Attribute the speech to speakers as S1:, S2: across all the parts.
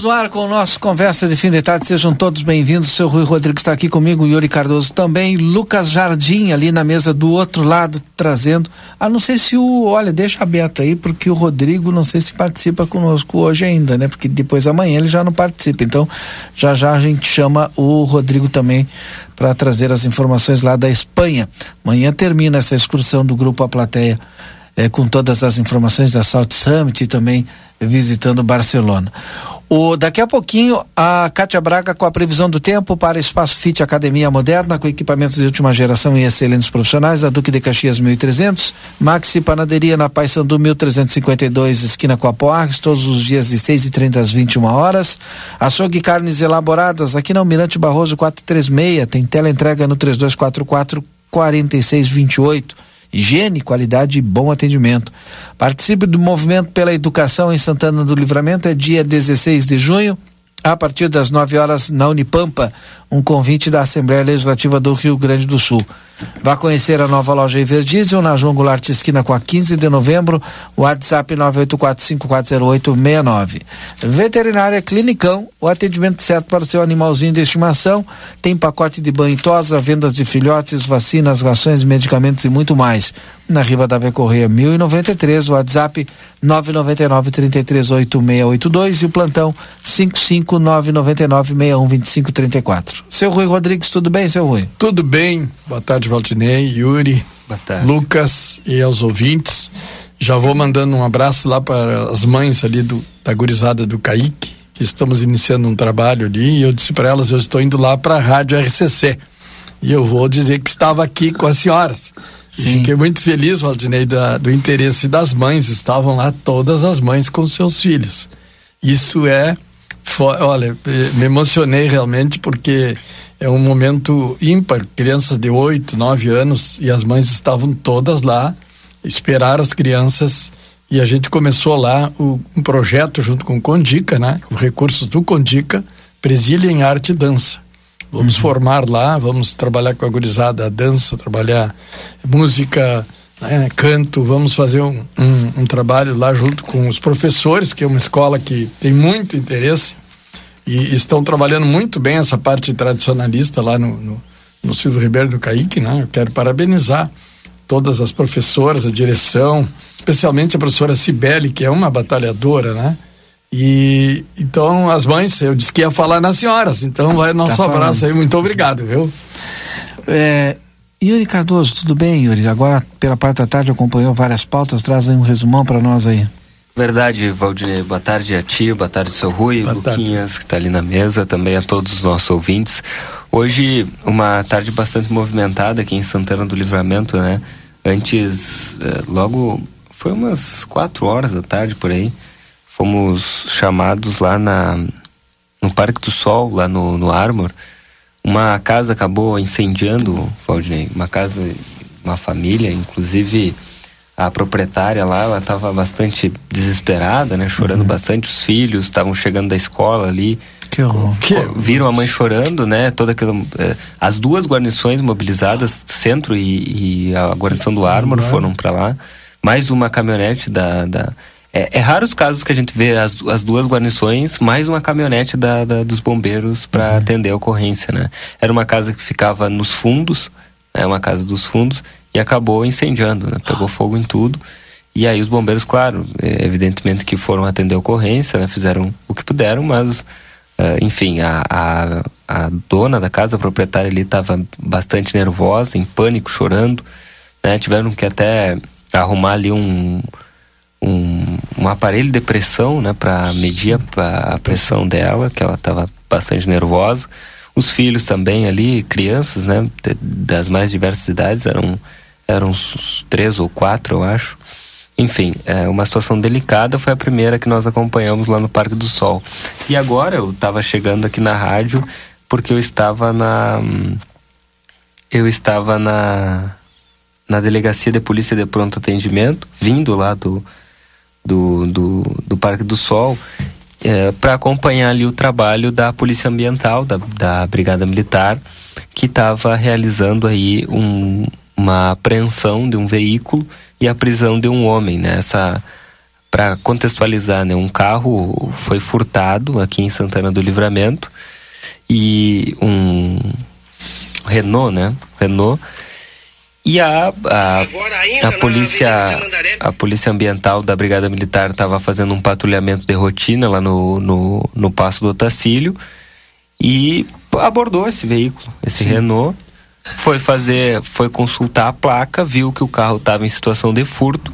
S1: Estamos no ar com o nosso Conversa de Fim de Tarde. Sejam todos bem-vindos. Seu Rui Rodrigues está aqui comigo, Yuri Cardoso também, Lucas Jardim ali na mesa do outro lado trazendo. Ah, não sei se o. Olha, deixa aberto aí, porque o Rodrigo não sei se participa conosco hoje ainda, né? Porque depois amanhã ele já não participa. Então, já já a gente chama o Rodrigo também para trazer as informações lá da Espanha. Amanhã termina essa excursão do Grupo A Plateia. É, com todas as informações da South Summit e também visitando Barcelona. O, daqui a pouquinho, a Cátia Braga com a previsão do tempo para Espaço Fit Academia Moderna, com equipamentos de última geração e excelentes profissionais, a Duque de Caxias 1300, Maxi Panaderia na Paysandu 1352, esquina com a Poarres, todos os dias de 6 e 30 às 21 horas. Açougue Carnes Elaboradas, aqui na Almirante Barroso 436, tem tela entrega no 3244 4628 higiene, qualidade e bom atendimento. Participe do movimento pela educação em Santana do Livramento, é dia 16 de junho, a partir das 9 horas na Unipampa, um convite da Assembleia Legislativa do Rio Grande do Sul. Vá conhecer a nova loja Everdiesel na João Goulart Esquina com a 15 de novembro, WhatsApp 984540869. Veterinária Clinicão, o atendimento certo para o seu animalzinho de estimação, tem pacote de banho e tosa, vendas de filhotes, vacinas, rações, medicamentos e muito mais. Na Riva da Correia 1093, WhatsApp 999 338682 e o plantão 55999 612534. Seu Rui Rodrigues, tudo bem, seu Rui?
S2: Tudo bem. Boa tarde, Valdinei, Yuri, Lucas e aos ouvintes. Já vou mandando um abraço lá para as mães ali do, da gurizada do Caique, que estamos iniciando um trabalho ali. E eu disse para elas: eu estou indo lá para a Rádio RCC. E eu vou dizer que estava aqui com as senhoras. Fiquei muito feliz, Valdinei, da, do interesse das mães. Estavam lá todas as mães com seus filhos. Isso é. Olha, eh, me emocionei realmente porque é um momento ímpar. Crianças de 8, 9 anos e as mães estavam todas lá, esperaram as crianças e a gente começou lá o, um projeto junto com o Condica, né? Os recursos do Condica, Presília em Arte e Dança. Vamos uhum. formar lá, vamos trabalhar com a gurizada, a dança, trabalhar música, né, canto, vamos fazer um, um, um trabalho lá junto com os professores, que é uma escola que tem muito interesse e estão trabalhando muito bem essa parte tradicionalista lá no, no, no Silvio Ribeiro do Caíque, né? Eu quero parabenizar todas as professoras, a direção, especialmente a professora Cibele, que é uma batalhadora, né? E então as mães, eu disse que ia falar nas senhoras, então vai nosso tá abraço aí, muito obrigado, viu?
S1: É, Yuri Cardoso, tudo bem, Yuri? Agora, pela parte da tarde, acompanhou várias pautas, traz aí um resumão para nós aí.
S3: Verdade, Valdinei. Boa tarde a ti, boa tarde, seu Rui, boa Luquinhas, tarde. que está ali na mesa, também a todos os nossos ouvintes. Hoje, uma tarde bastante movimentada aqui em Santana do Livramento, né? Antes, eh, logo, foi umas quatro horas da tarde por aí, fomos chamados lá na, no Parque do Sol, lá no, no Armor. Uma casa acabou incendiando, Valdinei, uma casa, uma família, inclusive a proprietária lá, ela estava bastante desesperada, né? Chorando uhum. bastante. Os filhos estavam chegando da escola ali.
S1: Que horror.
S3: Que viram a mãe chorando, né? Toda aquela, eh, as duas guarnições mobilizadas, centro e, e a guarnição do Armor, foram para lá. Mais uma caminhonete da, da é, é raro os casos que a gente vê as, as duas guarnições mais uma caminhonete da, da dos bombeiros para uhum. atender a ocorrência, né? Era uma casa que ficava nos fundos, é né, uma casa dos fundos e acabou incendiando, né? Pegou fogo em tudo. E aí os bombeiros, claro, é, evidentemente que foram atender a ocorrência, né? Fizeram o que puderam, mas Uh, enfim, a, a, a, dona da casa, a proprietária ali, estava bastante nervosa, em pânico, chorando. Né? Tiveram que até arrumar ali um, um, um aparelho de pressão né? para medir a, a, pressão dela, que ela estava bastante nervosa. Os filhos também ali, crianças, né? Das mais diversas idades, eram, eram uns três ou quatro, eu acho. Enfim, é uma situação delicada foi a primeira que nós acompanhamos lá no Parque do Sol. E agora eu estava chegando aqui na rádio porque eu estava na eu estava na na delegacia de polícia de pronto atendimento, vindo lá do do, do, do Parque do Sol é, para acompanhar ali o trabalho da Polícia Ambiental, da, da Brigada Militar, que estava realizando aí um, uma apreensão de um veículo e a prisão de um homem, né? Para contextualizar, né, um carro foi furtado aqui em Santana do Livramento e um Renault, né? Renault e a, a, a polícia a polícia ambiental da brigada militar estava fazendo um patrulhamento de rotina lá no, no, no passo do Otacílio e abordou esse veículo, esse Sim. Renault foi fazer, foi consultar a placa, viu que o carro estava em situação de furto.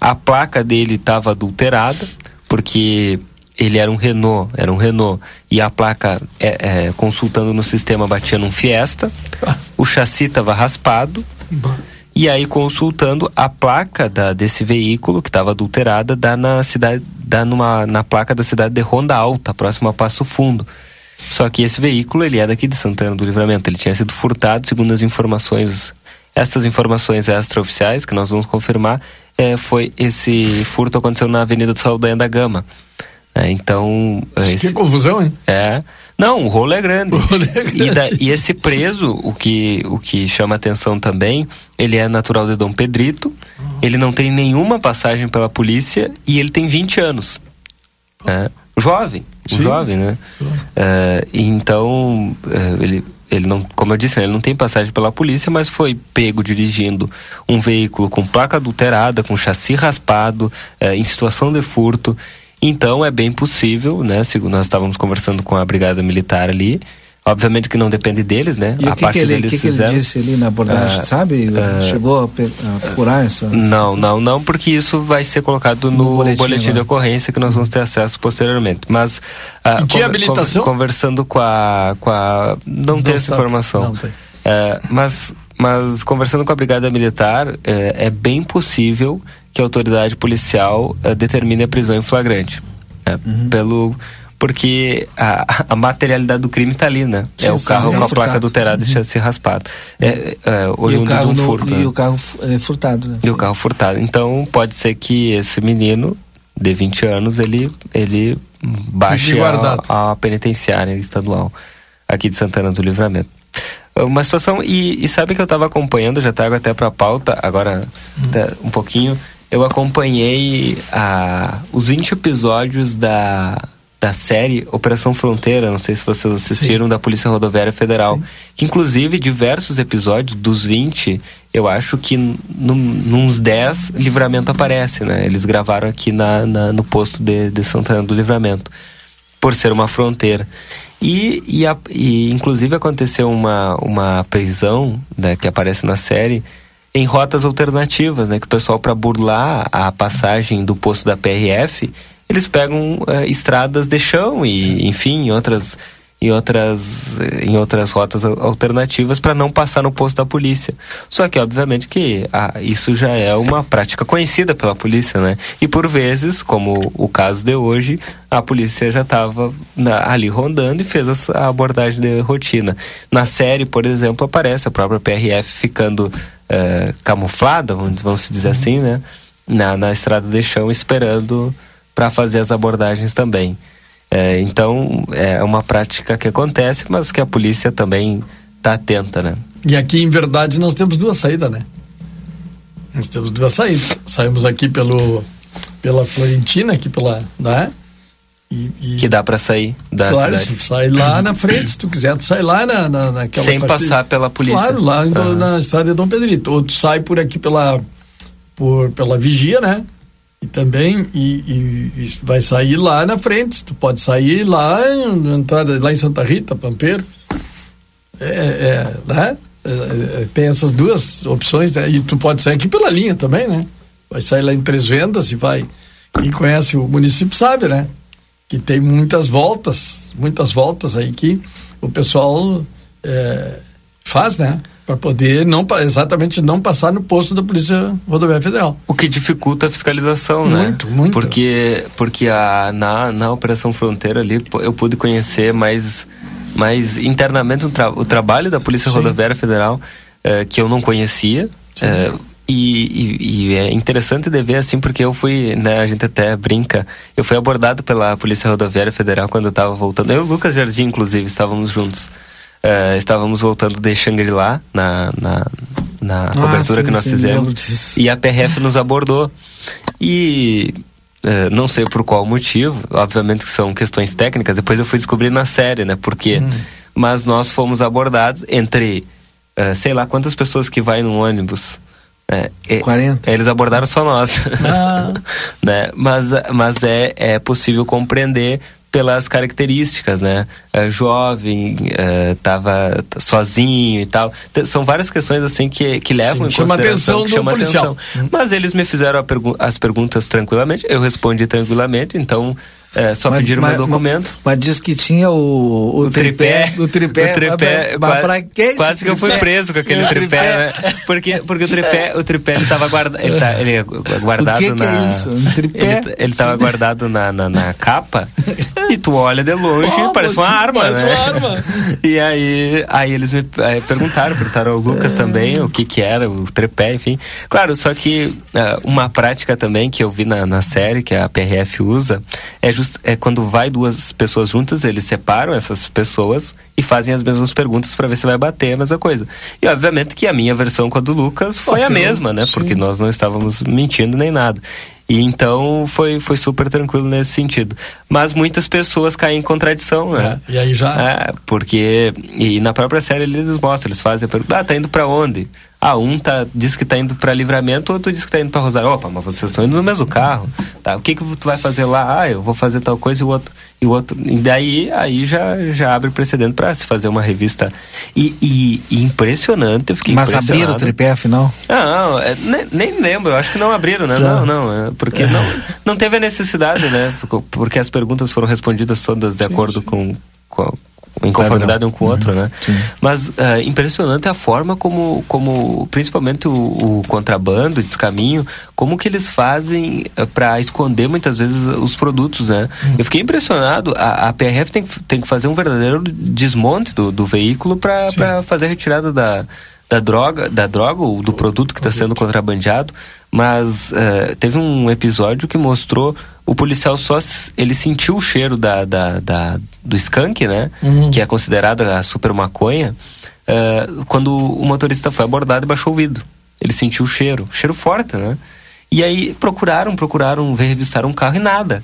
S3: A placa dele estava adulterada, porque ele era um Renault, era um Renault, e a placa, é, é, consultando no sistema, batia num Fiesta. O chassi estava raspado. E aí, consultando a placa da, desse veículo, que estava adulterada, dá na cidade, dá numa, na placa da cidade de Ronda Alta, próximo a Passo Fundo. Só que esse veículo, ele é daqui de Santana do Livramento. Ele tinha sido furtado, segundo as informações, essas informações extraoficiais, que nós vamos confirmar, é, foi esse furto aconteceu na Avenida do Saldanha da Gama. É, então...
S2: Esse, que confusão, hein?
S3: É... Não, o rolo é grande. Rolo é grande. E, da, e, esse preso, o que, o que chama atenção também, ele é natural de Dom Pedrito, uhum. ele não tem nenhuma passagem pela polícia e ele tem 20 anos. Né? jovem, Sim. jovem, né? Uh, então, uh, ele, ele não, como eu disse, né, ele não tem passagem pela polícia, mas foi pego dirigindo um veículo com placa adulterada, com chassi raspado, uh, em situação de furto. Então, é bem possível, né? Segundo nós estávamos conversando com a brigada militar ali, Obviamente que não depende deles, né?
S1: E a que, que, ele, que, que ele disse ali na abordagem, uh, sabe? Uh, Chegou a, apurar essa...
S3: Não, não, não, porque isso vai ser colocado no, no boletim, boletim de ocorrência que nós vamos ter acesso posteriormente. Mas...
S2: Uh, de habilitação?
S3: conversando com a... Com a não, não tem essa informação. Não tem. Uh, mas, mas conversando com a Brigada Militar, é bem possível que a autoridade policial determine a prisão em flagrante. Né? Uhum. Pelo porque a, a materialidade do crime está ali, né? Sim, é o carro com a placa adulterada uhum. e chassi raspado. É, é,
S1: e, o carro um furto, no, né? e o carro é, furtado, né?
S3: E o carro furtado. Então, pode ser que esse menino de 20 anos, ele, ele baixe a, a penitenciária estadual aqui de Santana do Livramento uma situação e, e, sabe que eu estava acompanhando já trago até para a pauta agora hum. um pouquinho eu acompanhei a, os 20 episódios da da série Operação Fronteira, não sei se vocês assistiram, Sim. da Polícia Rodoviária Federal. Sim. Que inclusive diversos episódios, dos 20, eu acho que num, nos 10 Livramento aparece, né? Eles gravaram aqui na, na, no posto de, de Santana do Livramento, por ser uma fronteira. E, e, a, e inclusive aconteceu uma, uma prisão né, que aparece na série em rotas alternativas, né? Que o pessoal, para burlar a passagem do posto da PRF, eles pegam uh, estradas de chão e, enfim, outras em outras em outras rotas alternativas para não passar no posto da polícia. Só que obviamente que ah, isso já é uma prática conhecida pela polícia, né? E por vezes, como o caso de hoje, a polícia já estava ali rondando e fez a abordagem de rotina. Na série, por exemplo, aparece a própria PRF ficando uh, camuflada, vamos, vamos dizer assim, né? Na, na estrada de chão esperando para fazer as abordagens também. É, então, é uma prática que acontece, mas que a polícia também está atenta, né?
S2: E aqui, em verdade, nós temos duas saídas, né? Nós temos duas saídas. Saímos aqui pelo pela Florentina, aqui pela, né?
S3: E, e... Que dá para sair da
S2: claro,
S3: cidade.
S2: se sai lá na frente, se tu quiser, tu sai lá na, na, naquela
S3: Sem passar pela polícia.
S2: Claro, lá uhum. na estrada de Dom Pedrito. Ou tu sai por aqui pela, por, pela vigia, né? E também e, e, e vai sair lá na frente. Tu pode sair lá, entrada lá em Santa Rita, Pampeiro. É, é, né? É, é, tem essas duas opções, né? E tu pode sair aqui pela linha também, né? Vai sair lá em Três Vendas e vai. Quem conhece o município sabe, né? que tem muitas voltas, muitas voltas aí que o pessoal é, faz, né? Para poder não exatamente não passar no posto da Polícia Rodoviária Federal.
S3: O que dificulta a fiscalização,
S2: muito,
S3: né?
S2: Muito, muito.
S3: Porque, porque a, na, na Operação Fronteira ali eu pude conhecer mais, mais internamente o, tra o trabalho da Polícia Sim. Rodoviária Federal eh, que eu não conhecia. Eh, e, e, e, é interessante de ver assim, porque eu fui, né, a gente até brinca, eu fui abordado pela Polícia Rodoviária Federal quando eu estava voltando. Eu e o Lucas Jardim, inclusive, estávamos juntos. Uh, estávamos voltando de Shangri-La na, na, na ah, cobertura sim, que nós sim, fizemos. E a PRF nos abordou. E uh, não sei por qual motivo, obviamente que são questões técnicas, depois eu fui descobrir na série, né? Porque. Hum. Mas nós fomos abordados entre, uh, sei lá quantas pessoas que vai no ônibus.
S1: É, é, 40.
S3: Eles abordaram só nós. Ah. né? Mas, mas é, é possível compreender pelas características, né? É, jovem, estava é, sozinho e tal. São várias questões assim que, que levam Sim, em chama
S2: atenção chama atenção.
S3: Mas eles me fizeram pergu as perguntas tranquilamente, eu respondi tranquilamente, então é, só mas, pediram mas, meu documento.
S1: Mas, mas diz que tinha o, o, o tripé, tripé, O tripé.
S3: O tripé. Mas, pra que Quase que eu fui preso com aquele tripé, né? Porque, porque o tripé, o tripé ele tava guarda, ele, tá, ele é guardado
S1: o que
S3: na.
S1: Que é isso? Um tripé?
S3: Ele, ele tava guardado na, na, na, capa e tu olha de longe oh, parece uma arma,
S2: parece
S3: né?
S2: Uma arma.
S3: E aí, aí eles me aí perguntaram, perguntaram ao Lucas é. também o que que era o tripé, enfim. Claro, só que uh, uma prática também que eu vi na, na série que a PRF usa é, just, é quando vai duas pessoas juntas, eles separam essas pessoas e fazem as mesmas perguntas para ver se vai bater a mesma coisa. E obviamente que a minha versão com a do Lucas foi Bateu, a mesma, né? Sim. Porque nós não estávamos mentindo nem nada. E então foi, foi super tranquilo nesse sentido. Mas muitas pessoas caem em contradição, né?
S2: É, e aí já.
S3: É, porque. E na própria série eles mostram, eles fazem a pergunta: ah, tá indo para onde? Ah, um tá, diz que tá indo para livramento, outro diz que tá indo para Rosário. Opa, mas vocês estão indo no mesmo carro. Tá, o que que tu vai fazer lá? Ah, eu vou fazer tal coisa e o outro. E o outro. E daí aí já, já abre precedente para se fazer uma revista. E, e, e impressionante, eu fiquei
S1: Mas abriram o tripé afinal?
S3: Não, é, nem, nem, lembro, eu acho que não abriram, né? Já. Não, não, é, porque não, não teve a necessidade, né? Porque as perguntas foram respondidas todas de acordo com, com em conformidade um com o outro, uhum. né? Sim. Mas uh, impressionante a forma como, como principalmente o, o contrabando, o descaminho, como que eles fazem eh, para esconder muitas vezes os produtos, né? Uhum. Eu fiquei impressionado, a, a, PRF tem, tem que fazer um verdadeiro desmonte do, do veículo para fazer a retirada da, da droga, da droga ou do produto que está sendo contrabandeado, mas uh, teve um episódio que mostrou o policial só ele sentiu o cheiro da, da, da do skunk, né? Uhum. Que é considerada a super maconha. Uh, quando o motorista foi abordado e baixou o vidro. Ele sentiu o cheiro, cheiro forte, né? E aí procuraram, procuraram, revistaram um carro e nada.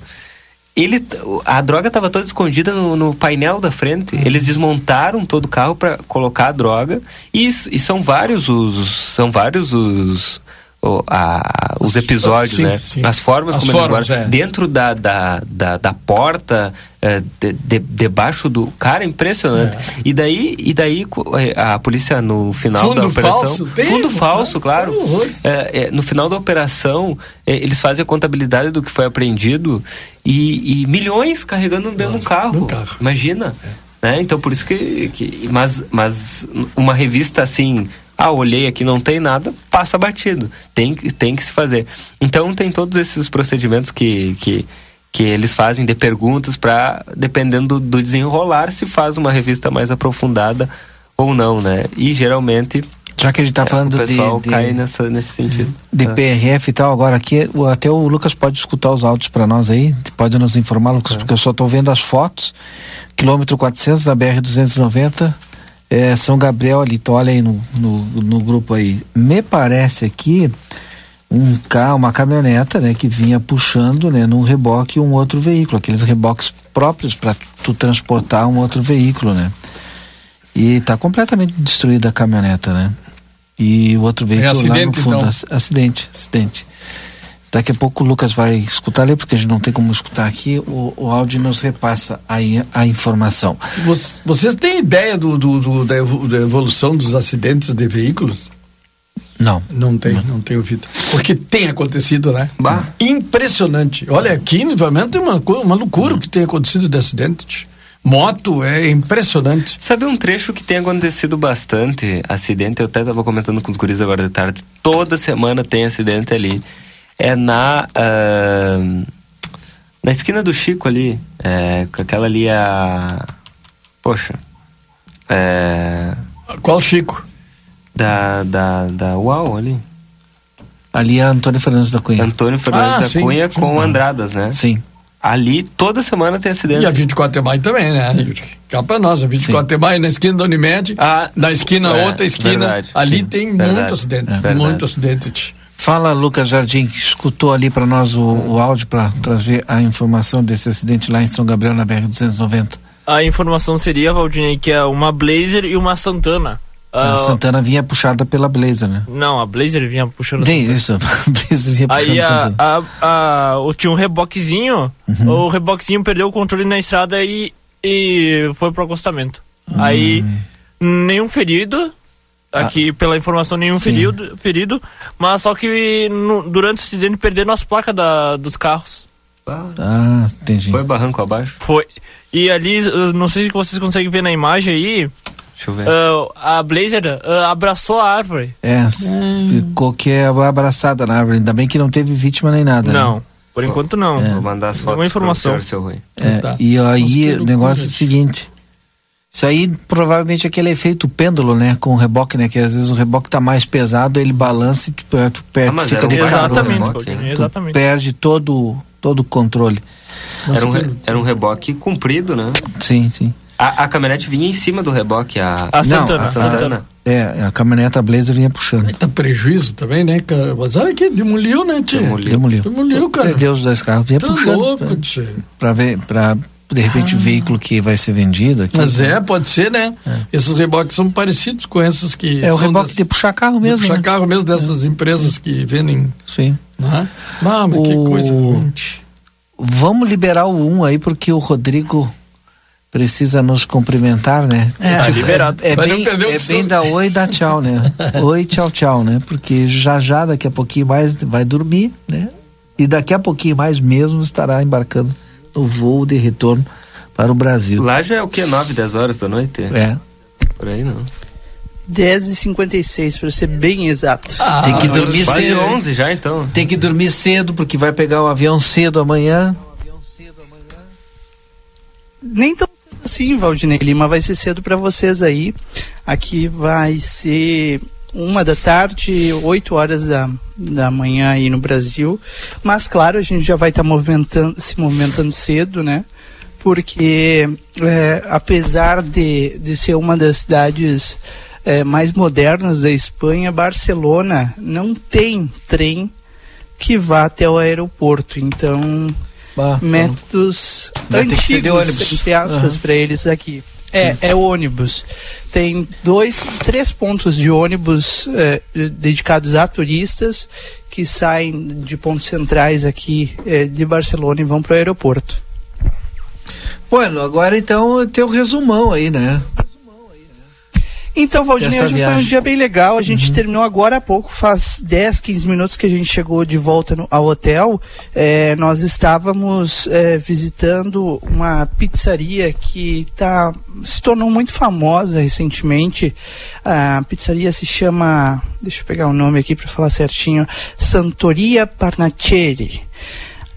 S3: Ele, a droga estava toda escondida no, no, painel da frente. Uhum. Eles desmontaram todo o carro para colocar a droga e, e, são vários os são vários os o, a, os episódios, sim, né? Sim. As formas As como formas, eles guardam. É. Dentro da, da, da, da porta, é, de, de, debaixo do. Cara, impressionante. É. E daí, e daí é, a polícia no final
S2: fundo
S3: da operação.
S2: Falso,
S3: fundo falso, claro. É, é, no final da operação, eles fazem a contabilidade do que foi apreendido e, e milhões carregando dentro do carro. carro. Imagina. Né? Então por isso que. que mas, mas uma revista assim ah, olhei aqui, não tem nada, passa batido. Tem, tem que se fazer. Então tem todos esses procedimentos que, que, que eles fazem de perguntas para, dependendo do desenrolar, se faz uma revista mais aprofundada ou não, né? E geralmente
S1: já que a gente está é, falando
S3: o pessoal
S1: de,
S3: cai nessa, nesse sentido.
S1: De é. PRF e tal, agora aqui, até o Lucas pode escutar os áudios para nós aí, pode nos informar, Lucas, é. porque eu só estou vendo as fotos. Quilômetro 400 da BR-290, é, São Gabriel ali, então olha aí no, no, no, grupo aí. Me parece aqui um carro, uma caminhoneta, né, que vinha puxando, né, num reboque um outro veículo, aqueles reboques próprios para tu transportar um outro veículo, né? E está completamente destruída a caminhoneta, né? E o outro veículo é acidente, lá no fundo, então. acidente, acidente. Daqui a pouco o Lucas vai escutar ali, porque a gente não tem como escutar aqui, o, o áudio nos repassa aí a informação.
S2: Vocês têm ideia do, do, do da evolução dos acidentes de veículos?
S1: Não.
S2: Não tem, não, não tem ouvido. Porque tem acontecido, né? Bah. Impressionante. Olha, aqui no livramento é uma, uma loucura o que tem acontecido de acidente. Moto é impressionante.
S3: Sabe um trecho que tem acontecido bastante acidente? Eu até estava comentando com os guris agora de tarde. Toda semana tem acidente ali é na uh, na esquina do Chico ali, é, com aquela ali a poxa, é,
S2: qual Chico?
S3: Da da da Uau ali.
S1: Ali é Antônio Fernandes da Cunha.
S3: Antônio Fernandes ah, da sim, Cunha sim, com sim. Andradas, né?
S1: Sim.
S3: Ali toda semana tem acidente.
S2: E a 24 de maio também, né? Cá pra nós, a 24 de maio na esquina da Unimed, ah, na esquina, é, outra esquina. Verdade, ali tem verdade, muito acidente. É, muito acidente.
S1: Fala, Lucas Jardim, que escutou ali para nós o, o áudio para trazer a informação desse acidente lá em São Gabriel, na BR-290.
S4: A informação seria, Valdinei, que é uma Blazer e uma Santana.
S1: A uh, Santana vinha puxada pela Blazer, né?
S4: Não, a Blazer vinha puxando
S1: Tem isso, a Blazer vinha puxando
S4: Aí a, a, a, a, tinha um reboquezinho, uhum. o reboquezinho perdeu o controle na estrada e, e foi pro acostamento. Uhum. Aí nenhum ferido, aqui ah, pela informação nenhum ferido, ferido, mas só que no, durante o acidente perderam as placas da, dos carros.
S1: Ah, entendi.
S3: Foi barranco abaixo?
S4: Foi. E ali, não sei se vocês conseguem ver na imagem aí. Deixa eu ver. Uh, a Blazer uh, abraçou a árvore.
S1: É, hum. ficou que é abraçada na árvore. Ainda bem que não teve vítima nem nada.
S4: Não. Né? Por enquanto não.
S3: É. Vou mandar as fotos
S4: Uma informação.
S3: pro seu Rui.
S1: É, tá. E aí o negócio é o seguinte. Isso aí provavelmente é aquele efeito pêndulo, né? Com o reboque, né? Que às vezes o reboque tá mais pesado, ele balança e tu, tu perde, ah, fica de
S4: Exatamente, reboque, né? exatamente.
S1: Tu perde todo, todo o controle.
S3: era um, re, era um reboque comprido, né?
S1: Sim, sim.
S3: A, a caminhonete vinha em cima do reboque, a,
S4: a Santana. Não, a Santana.
S1: É, a caminhoneta Blazer vinha puxando.
S2: Tá prejuízo também, né, cara? Mas olha que demoliu, né, tio?
S1: Demoliu. Demoliu,
S2: demoliu cara.
S1: Perdeu os dois carros, vinha tá puxando. louco, pra, tio. Pra ver, pra de repente, ah. o veículo que vai ser vendido aqui.
S2: Mas é, pode ser, né? É. Esses reboques são parecidos com essas que.
S1: É o reboque das, de puxar carro mesmo.
S2: puxar né? carro mesmo dessas é. empresas que vendem.
S1: Sim.
S2: Né? Ah, mas o... que coisa.
S1: Vamos liberar o 1 um aí, porque o Rodrigo precisa nos cumprimentar, né?
S4: É, tá liberado.
S1: É, é bem, é bem da oi e da tchau, né? oi, tchau, tchau, né? Porque já já, daqui a pouquinho mais, vai dormir, né? E daqui a pouquinho mais mesmo estará embarcando no voo de retorno para o Brasil.
S3: Lá já é o que? 9, 10 horas da noite?
S1: É.
S3: Por aí não.
S4: 10 e 56 para ser bem exato.
S1: Ah, tem que dormir cedo.
S3: 11 já então.
S1: Tem que dormir cedo porque vai pegar o avião cedo amanhã.
S4: Nem tão cedo assim, Valdinei Lima, vai ser cedo para vocês aí. Aqui vai ser uma da tarde, 8 horas da, da manhã aí no Brasil. Mas claro, a gente já vai estar tá movimentando, se movimentando cedo, né? Porque é, apesar de, de ser uma das cidades é, mais modernas da Espanha, Barcelona não tem trem que vá até o aeroporto. Então, bah, métodos então, antigos, entre aspas, uhum. para eles aqui. É, é ônibus. Tem dois, três pontos de ônibus é, dedicados a turistas que saem de pontos centrais aqui é, de Barcelona e vão para o aeroporto.
S1: Bueno, agora então tem o resumão aí, né?
S4: Então, Valdinei, hoje viagem. foi um dia bem legal. A gente uhum. terminou agora há pouco, faz 10, 15 minutos que a gente chegou de volta no, ao hotel. É, nós estávamos é, visitando uma pizzaria que tá, se tornou muito famosa recentemente. A pizzaria se chama, deixa eu pegar o nome aqui para falar certinho, Santoria Parnacelli.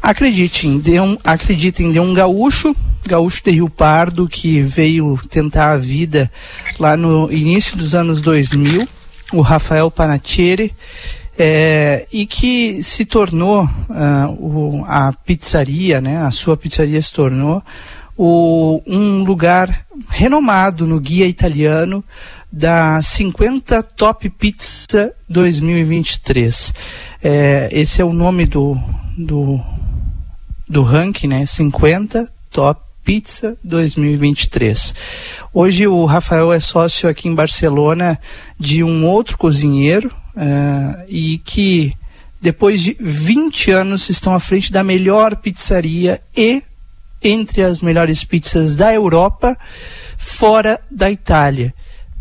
S4: Acreditem, de um, acreditem, de um gaúcho, gaúcho de Rio Pardo, que veio tentar a vida lá no início dos anos 2000, o Rafael Panatieri, é, e que se tornou uh, o, a pizzaria, né, a sua pizzaria se tornou o, um lugar renomado no guia italiano da 50 Top Pizza 2023. É, esse é o nome do, do, do ranking, né? 50 Top Pizza 2023. Hoje o Rafael é sócio aqui em Barcelona de um outro cozinheiro uh, e que depois de 20 anos estão à frente da melhor pizzaria e entre as melhores pizzas da Europa, fora da Itália.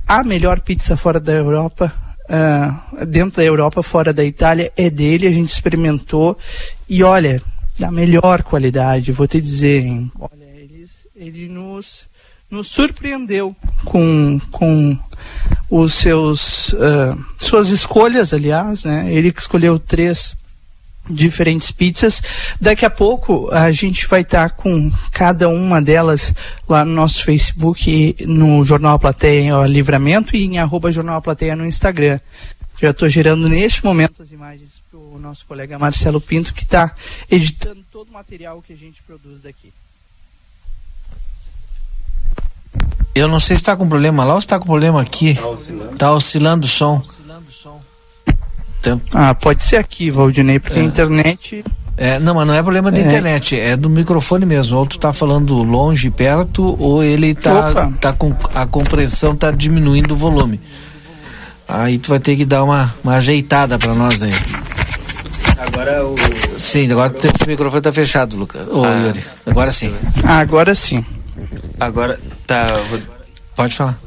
S4: A melhor pizza fora da Europa, uh, dentro da Europa, fora da Itália, é dele. A gente experimentou e olha, da melhor qualidade. Vou te dizer, hein? olha, ele, ele nos nos surpreendeu com, com os seus uh, suas escolhas, aliás, né? Ele que escolheu três diferentes pizzas. Daqui a pouco a gente vai estar tá com cada uma delas lá no nosso Facebook, no Jornal Plateia Livramento e em arroba Jornal Plateia no Instagram. Já estou gerando neste momento as imagens o nosso colega Marcelo Pinto, que está editando todo o material que a gente produz daqui.
S1: Eu não sei se está com problema lá ou se está com problema aqui. Está oscilando. Tá oscilando o som.
S4: Tempo. Ah, pode ser aqui, Valdinei, porque é. a internet.
S1: É, não, mas não é problema da é. internet, é do microfone mesmo. Ou tu tá falando longe, perto, ou ele tá, tá com a compressão tá diminuindo o volume. Aí tu vai ter que dar uma, uma ajeitada para nós aí.
S3: Agora o.
S1: Sim, agora o microfone tá fechado, Lucas. Ô, ah. Yuri. Agora sim.
S4: Ah, agora sim.
S3: Agora tá.
S1: Pode falar.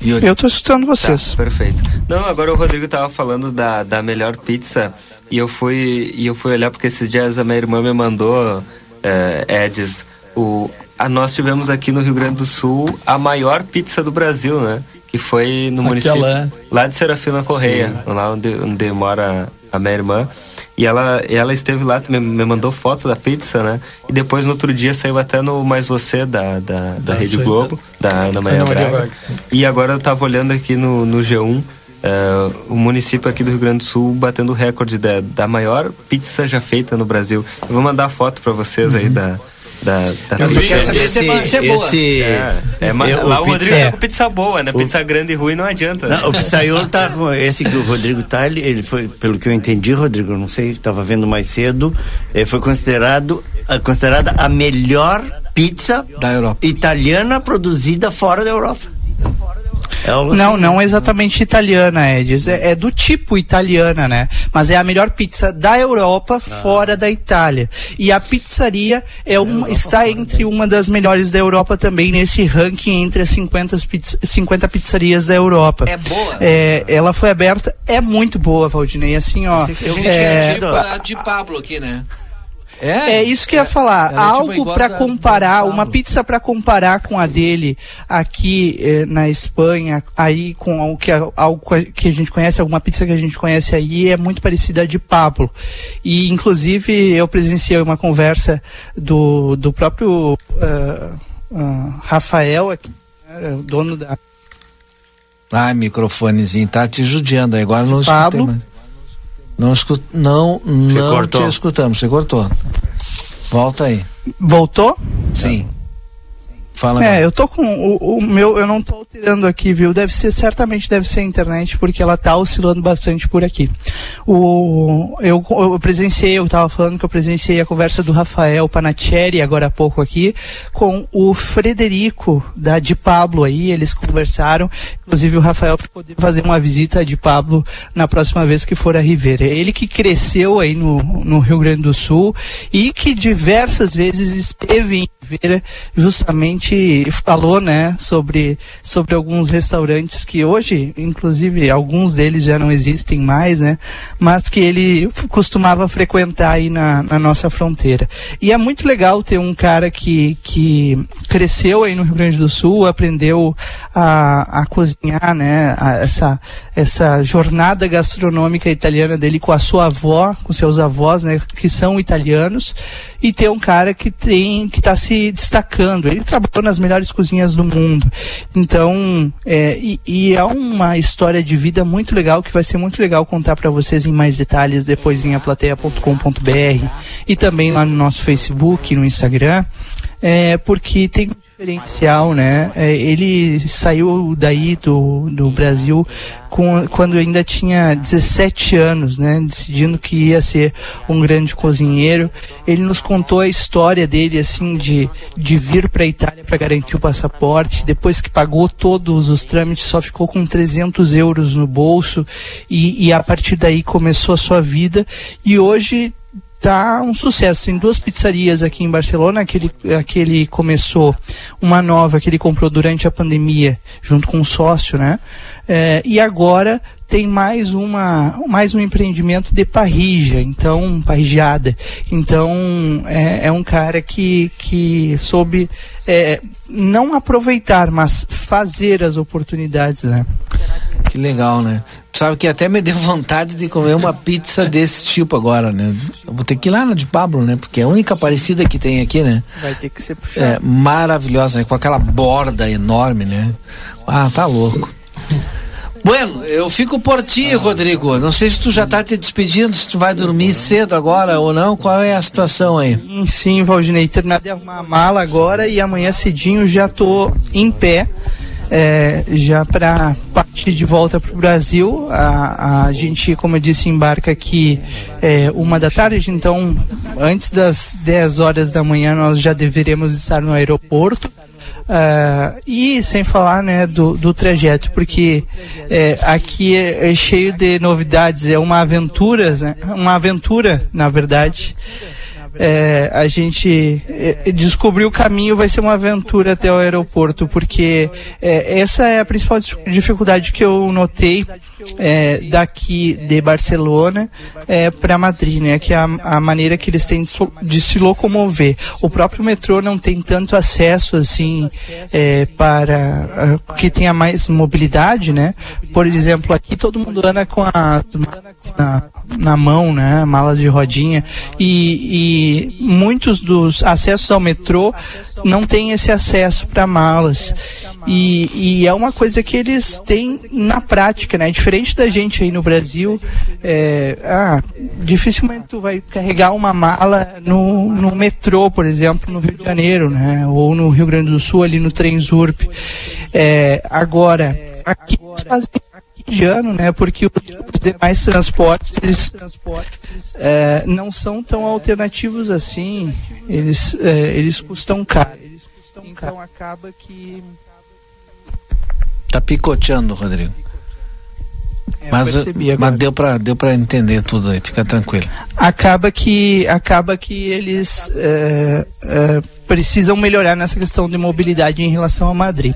S4: Yuri. Eu estou escutando vocês.
S3: Tá, perfeito. Não, agora o Rodrigo estava falando da, da melhor pizza e eu fui e eu fui olhar porque esses dias a minha irmã me mandou é, Eds o a, nós tivemos aqui no Rio Grande do Sul a maior pizza do Brasil, né? Que foi no Aquela... município lá de Serafina Correia, Sim. lá onde, onde mora a minha irmã. E ela, ela esteve lá, me, me mandou fotos da pizza, né? E depois no outro dia saiu até no Mais Você da, da, da Rede Globo, da Ana Maria Braga. E agora eu tava olhando aqui no, no G1. Uh, é, o município aqui do Rio Grande do Sul batendo o recorde da, da maior pizza já feita no Brasil. Eu vou mandar foto para vocês uhum. aí da, da, da
S1: Mas eu quero saber esse, se, é, se é boa. Esse,
S3: é, é, mas eu, lá o, o Rodrigo pizza, tá com pizza boa, né? O, pizza grande e ruim não adianta.
S5: Não, o pizzaiolo tá com esse que o Rodrigo tá, ele, ele foi, pelo que eu entendi, Rodrigo, não sei, estava vendo mais cedo, eh, foi considerado considerada a melhor pizza
S1: da Europa.
S5: italiana produzida fora da Europa.
S4: É não, assim, não exatamente italiana, Edis. É, é, do tipo italiana, né? Mas é a melhor pizza da Europa ah. fora da Itália. E a pizzaria é uma, está entre uma das melhores da Europa também nesse ranking entre as 50, pizza, 50 pizzarias da Europa.
S1: É boa.
S4: É, ela foi aberta, é muito boa, Valdinei. Assim, ó.
S1: Eu vi é, tipo de Pablo aqui, né?
S4: É, é isso que eu ia falar. É, Algo tipo para comparar, uma pizza para comparar com a dele aqui eh, na Espanha, aí com algo que, algo que a gente conhece, alguma pizza que a gente conhece aí, é muito parecida a de Pablo. E, inclusive, eu presenciei uma conversa do, do próprio uh, uh, Rafael, aqui, né, dono da.
S1: Ai, microfonezinho, tá te judiando aí, agora não Pablo, não, escut... não, não te escutamos, você cortou. Volta aí.
S4: Voltou?
S1: Sim. Fala.
S4: É, eu tô com o, o, meu, eu não tô alterando aqui, viu? Deve ser certamente deve ser a internet porque ela tá oscilando bastante por aqui. O eu, eu presenciei, eu tava falando que eu presenciei a conversa do Rafael Panatieri agora há pouco aqui com o Frederico da de Pablo aí, eles conversaram, inclusive o Rafael poder fazer uma visita de Pablo na próxima vez que for a Ribeira. Ele que cresceu aí no, no Rio Grande do Sul e que diversas vezes esteve em Ribeira justamente falou, né, sobre, sobre alguns restaurantes que hoje, inclusive, alguns deles já não existem mais, né, mas que ele costumava frequentar aí na, na nossa fronteira. E é muito legal ter um cara que, que cresceu aí no Rio Grande do Sul, aprendeu a, a cozinhar, né, a, essa, essa jornada gastronômica italiana dele com a sua avó, com seus avós, né, que são italianos, e ter um cara que tem que está se destacando. Ele trabalhou nas melhores cozinhas do mundo. Então, é, e, e, é uma história de vida muito legal que vai ser muito legal contar para vocês em mais detalhes depois em aplateia.com.br e também lá no nosso Facebook, no Instagram. é, porque tem diferencial, né? É, ele saiu daí do, do Brasil com, quando ainda tinha 17 anos, né? Decidindo que ia ser um grande cozinheiro. Ele nos contou a história dele, assim, de, de vir para a Itália para garantir o passaporte. Depois que pagou todos os trâmites, só ficou com 300 euros no bolso e, e a partir daí começou a sua vida. E hoje tá um sucesso. Tem duas pizzarias aqui em Barcelona, aquele, aquele começou uma nova que ele comprou durante a pandemia, junto com um sócio, né? É, e agora tem mais uma mais um empreendimento de parrija, então parrigiada. Então é, é um cara que que soube é, não aproveitar, mas fazer as oportunidades, né?
S1: Que legal, né? Sabe que até me deu vontade de comer uma pizza desse tipo agora, né? Eu vou ter que ir lá na de Pablo, né? Porque é a única parecida que tem aqui, né?
S4: Vai ter que ser puxado.
S1: É, maravilhosa, né? Com aquela borda enorme, né? Ah, tá louco. Bueno, eu fico por ti, Rodrigo. Não sei se tu já tá te despedindo, se tu vai dormir cedo agora ou não. Qual é a situação aí?
S4: Sim, Valdinei. Terminei de arrumar a mala agora e amanhã cedinho já tô em pé é, já para partir de volta para o Brasil. A, a gente, como eu disse, embarca aqui é, uma da tarde, então antes das 10 horas da manhã nós já deveremos estar no aeroporto. Uh, e sem falar né, do, do trajeto, porque é, aqui é, é, cheio de novidades, é uma aventura, né, uma aventura, na verdade é, a gente é, descobrir o caminho vai ser uma aventura até o aeroporto, porque é, essa é a principal dificuldade que eu notei é, daqui de Barcelona é, para Madrid, né? Que é a, a, maneira que eles têm de, de, se locomover. O próprio metrô não tem tanto acesso assim para que tenha mais mobilidade, né? Por exemplo, aqui todo mundo anda com as na, na mão, né? Malas de rodinha e, e muitos dos acessos ao metrô não têm esse acesso para malas. E, e, é uma coisa que eles têm na prática, né? Diferente da gente aí no Brasil, é, ah, dificilmente tu vai carregar uma mala no, no metrô, por exemplo, no Rio de Janeiro, né? Ou no Rio Grande do Sul, ali no Transurp. É, agora, aqui eles fazem ano, né? Porque os demais transportes, eles, é, não são tão alternativos assim. Eles, é, eles custam caro. Então acaba que
S1: Tá picoteando, Rodrigo. Mas, mas deu para deu para entender tudo aí, fica tranquilo.
S4: Acaba que acaba que eles é, é, precisam melhorar nessa questão de mobilidade em relação a Madrid.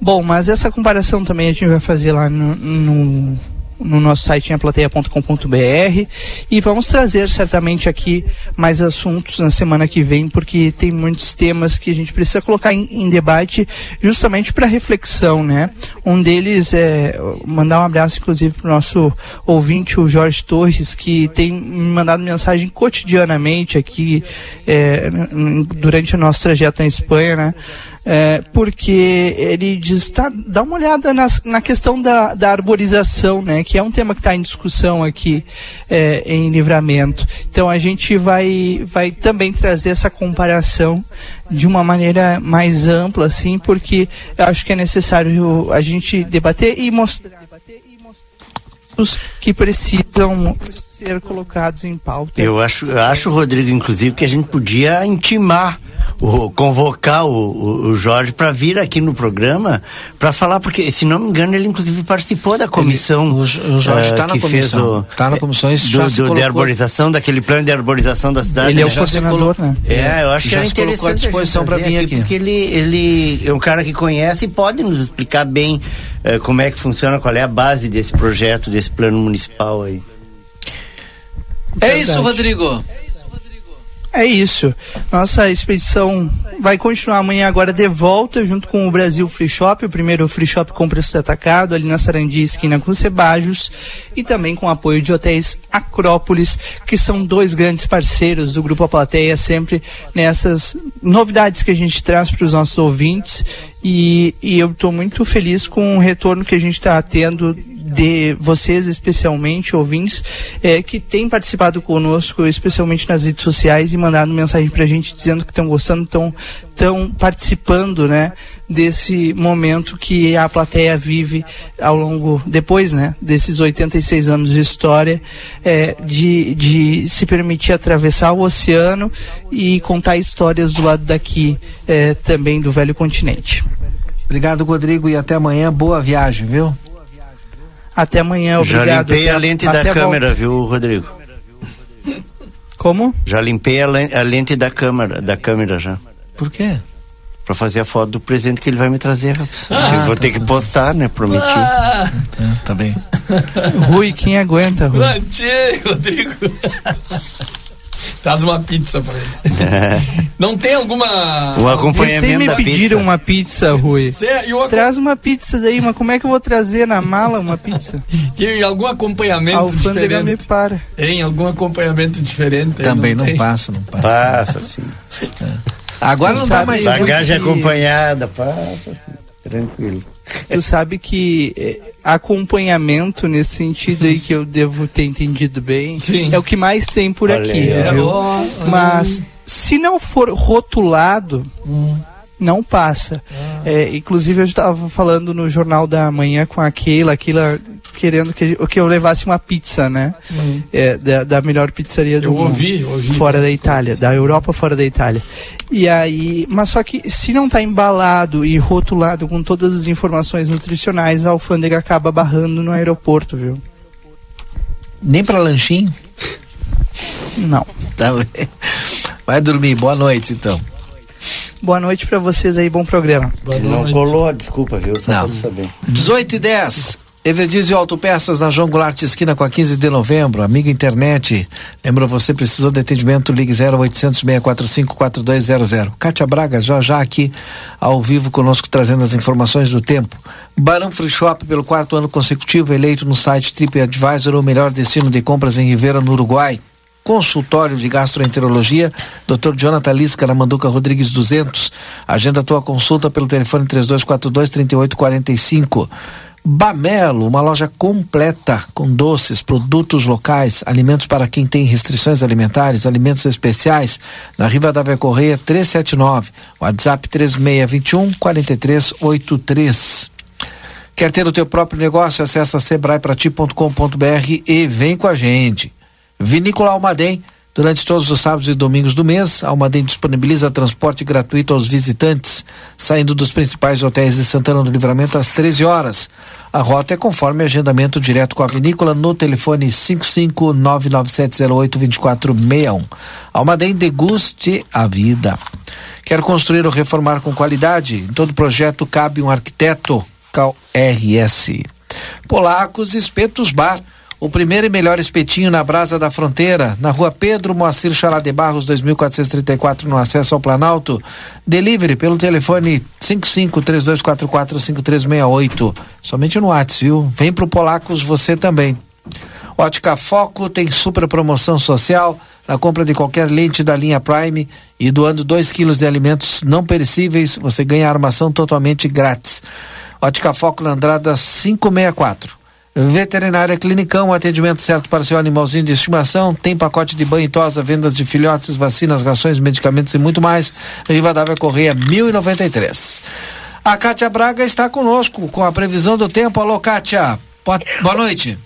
S4: Bom, mas essa comparação também a gente vai fazer lá no, no no nosso site em aplateia.com.br e vamos trazer certamente aqui mais assuntos na semana que vem, porque tem muitos temas que a gente precisa colocar em, em debate justamente para reflexão, né? Um deles é mandar um abraço, inclusive, para o nosso ouvinte, o Jorge Torres, que tem me mandado mensagem cotidianamente aqui é, durante o nosso trajeto na Espanha, né? É, porque ele diz, tá, dá uma olhada nas, na questão da, da arborização, né, que é um tema que está em discussão aqui é, em livramento. Então a gente vai, vai também trazer essa comparação de uma maneira mais ampla, assim, porque eu acho que é necessário a gente debater e mostrar que precisam ser colocados em pauta.
S5: Eu acho, eu acho, Rodrigo, inclusive, que a gente podia intimar o, convocar o, o Jorge para vir aqui no programa para falar, porque, se não me engano, ele inclusive participou da comissão. Ele,
S1: o, o, Jorge está uh, na comissão. Está na comissão isso
S5: do, do de arborização, daquele plano de arborização da cidade.
S4: Ele é o coordenador, né?
S5: É, eu acho já que é interessante.
S1: à disposição para vir aqui,
S5: Porque ele, ele é um cara que conhece e pode nos explicar bem como é que funciona, qual é a base desse projeto, desse plano municipal aí.
S1: É isso, Rodrigo.
S4: É isso. Nossa expedição vai continuar amanhã agora de volta junto com o Brasil Free Shop, o primeiro free shop com preço atacado ali na Sarandi, esquina com Cebajos, e também com apoio de hotéis Acrópolis, que são dois grandes parceiros do Grupo A Plateia, sempre nessas novidades que a gente traz para os nossos ouvintes. E, e eu estou muito feliz com o retorno que a gente está tendo de vocês, especialmente ouvintes, é, que têm participado conosco, especialmente nas redes sociais, e mandado mensagem para a gente dizendo que estão gostando, estão estão participando, né, desse momento que a plateia vive ao longo, depois, né, desses 86 anos de história, é, de, de se permitir atravessar o oceano e contar histórias do lado daqui é, também do velho continente.
S1: Obrigado, Rodrigo, e até amanhã. Boa viagem, viu?
S4: Até amanhã, obrigado.
S5: Já limpei até, a lente da câmera, volta. viu, Rodrigo?
S4: Como?
S5: Já limpei a lente da câmera, da câmera já.
S1: Por quê?
S5: Pra fazer a foto do presente que ele vai me trazer. Ah, eu vou tá ter que postar, né? Prometi. Ah,
S1: tá, tá bem.
S4: Rui, quem aguenta, Rui?
S2: Rodrigo. Traz uma pizza pra ele. É. Não tem alguma.
S5: O acompanhamento
S4: me
S5: da
S4: pediram uma pizza, Rui. O... Traz uma pizza daí, mas como é que eu vou trazer na mala uma pizza?
S2: Tem algum acompanhamento a diferente?
S4: me para.
S2: Tem algum acompanhamento diferente?
S1: Também não, não passa, não passa.
S5: Passa, sim.
S1: É. Agora não, não dá mais
S5: Bagagem que... acompanhada, passa, tranquilo.
S4: Tu sabe que eh, acompanhamento nesse sentido aí que eu devo ter entendido bem Sim. é o que mais tem por Olha aqui, viu? Mas se não for rotulado, hum. Não passa. Ah. É, inclusive eu estava falando no jornal da manhã com a Keila, a Keila querendo que, que eu levasse uma pizza, né? Hum. É, da, da, melhor pizzaria do eu mundo.
S2: Ouvi, ouvi.
S4: Fora da Itália, da Europa fora da Itália. E aí, mas só que se não está embalado e rotulado com todas as informações nutricionais, a alfândega acaba barrando no aeroporto, viu?
S1: Nem para lanchinho?
S4: Não.
S1: Tá bem. Vai dormir. Boa noite, então.
S4: Boa noite para vocês aí, bom programa.
S5: Boa não colou, desculpa, viu? Só não. saber.
S1: 18 e 10. Everdiesel Autopeças na João Goulart Esquina com a 15 de novembro. Amiga internet. Lembra você precisou de atendimento? Ligue 0800 645 4200. Kátia Braga já já aqui ao vivo conosco trazendo as informações do tempo. Barão Free Shop pelo quarto ano consecutivo eleito no site TripAdvisor o melhor destino de compras em Rivera no Uruguai. Consultório de Gastroenterologia, Dr. Jonathan Lisca, na Manduca Rodrigues 200. Agenda tua consulta pelo telefone 3242 3845. Bamelo, uma loja completa com doces, produtos locais, alimentos para quem tem restrições alimentares, alimentos especiais, na Riva da Correia 379, WhatsApp 3621 4383. Quer ter o teu próprio negócio? Acesse sebraeprati.com.br e vem com a gente. Vinícola Almaden Durante todos os sábados e domingos do mês, a Almaden disponibiliza transporte gratuito aos visitantes, saindo dos principais hotéis de Santana do Livramento às 13 horas. A rota é conforme agendamento direto com a vinícola no telefone 55997082461. Almaden deguste a vida. Quer construir ou reformar com qualidade? Em todo projeto cabe um arquiteto. Cal RS. Polacos Espetos Bar o primeiro e melhor espetinho na Brasa da Fronteira, na rua Pedro Moacir Chalá de Barros, 2434, no acesso ao Planalto. Delivery pelo telefone 5532445368. Somente no WhatsApp, viu? Vem pro Polacos você também. Ótica Foco tem super promoção social na compra de qualquer lente da linha Prime e doando 2 quilos de alimentos não perecíveis, você ganha armação totalmente grátis. Ótica Foco na Andrada 564. Veterinária Clinicão, atendimento certo para seu animalzinho de estimação. Tem pacote de banho e tosa, vendas de filhotes, vacinas, rações, medicamentos e muito mais. Rivadavia Correia 1093. A Kátia Braga está conosco com a previsão do tempo. Alô, Kátia. Boa, boa noite.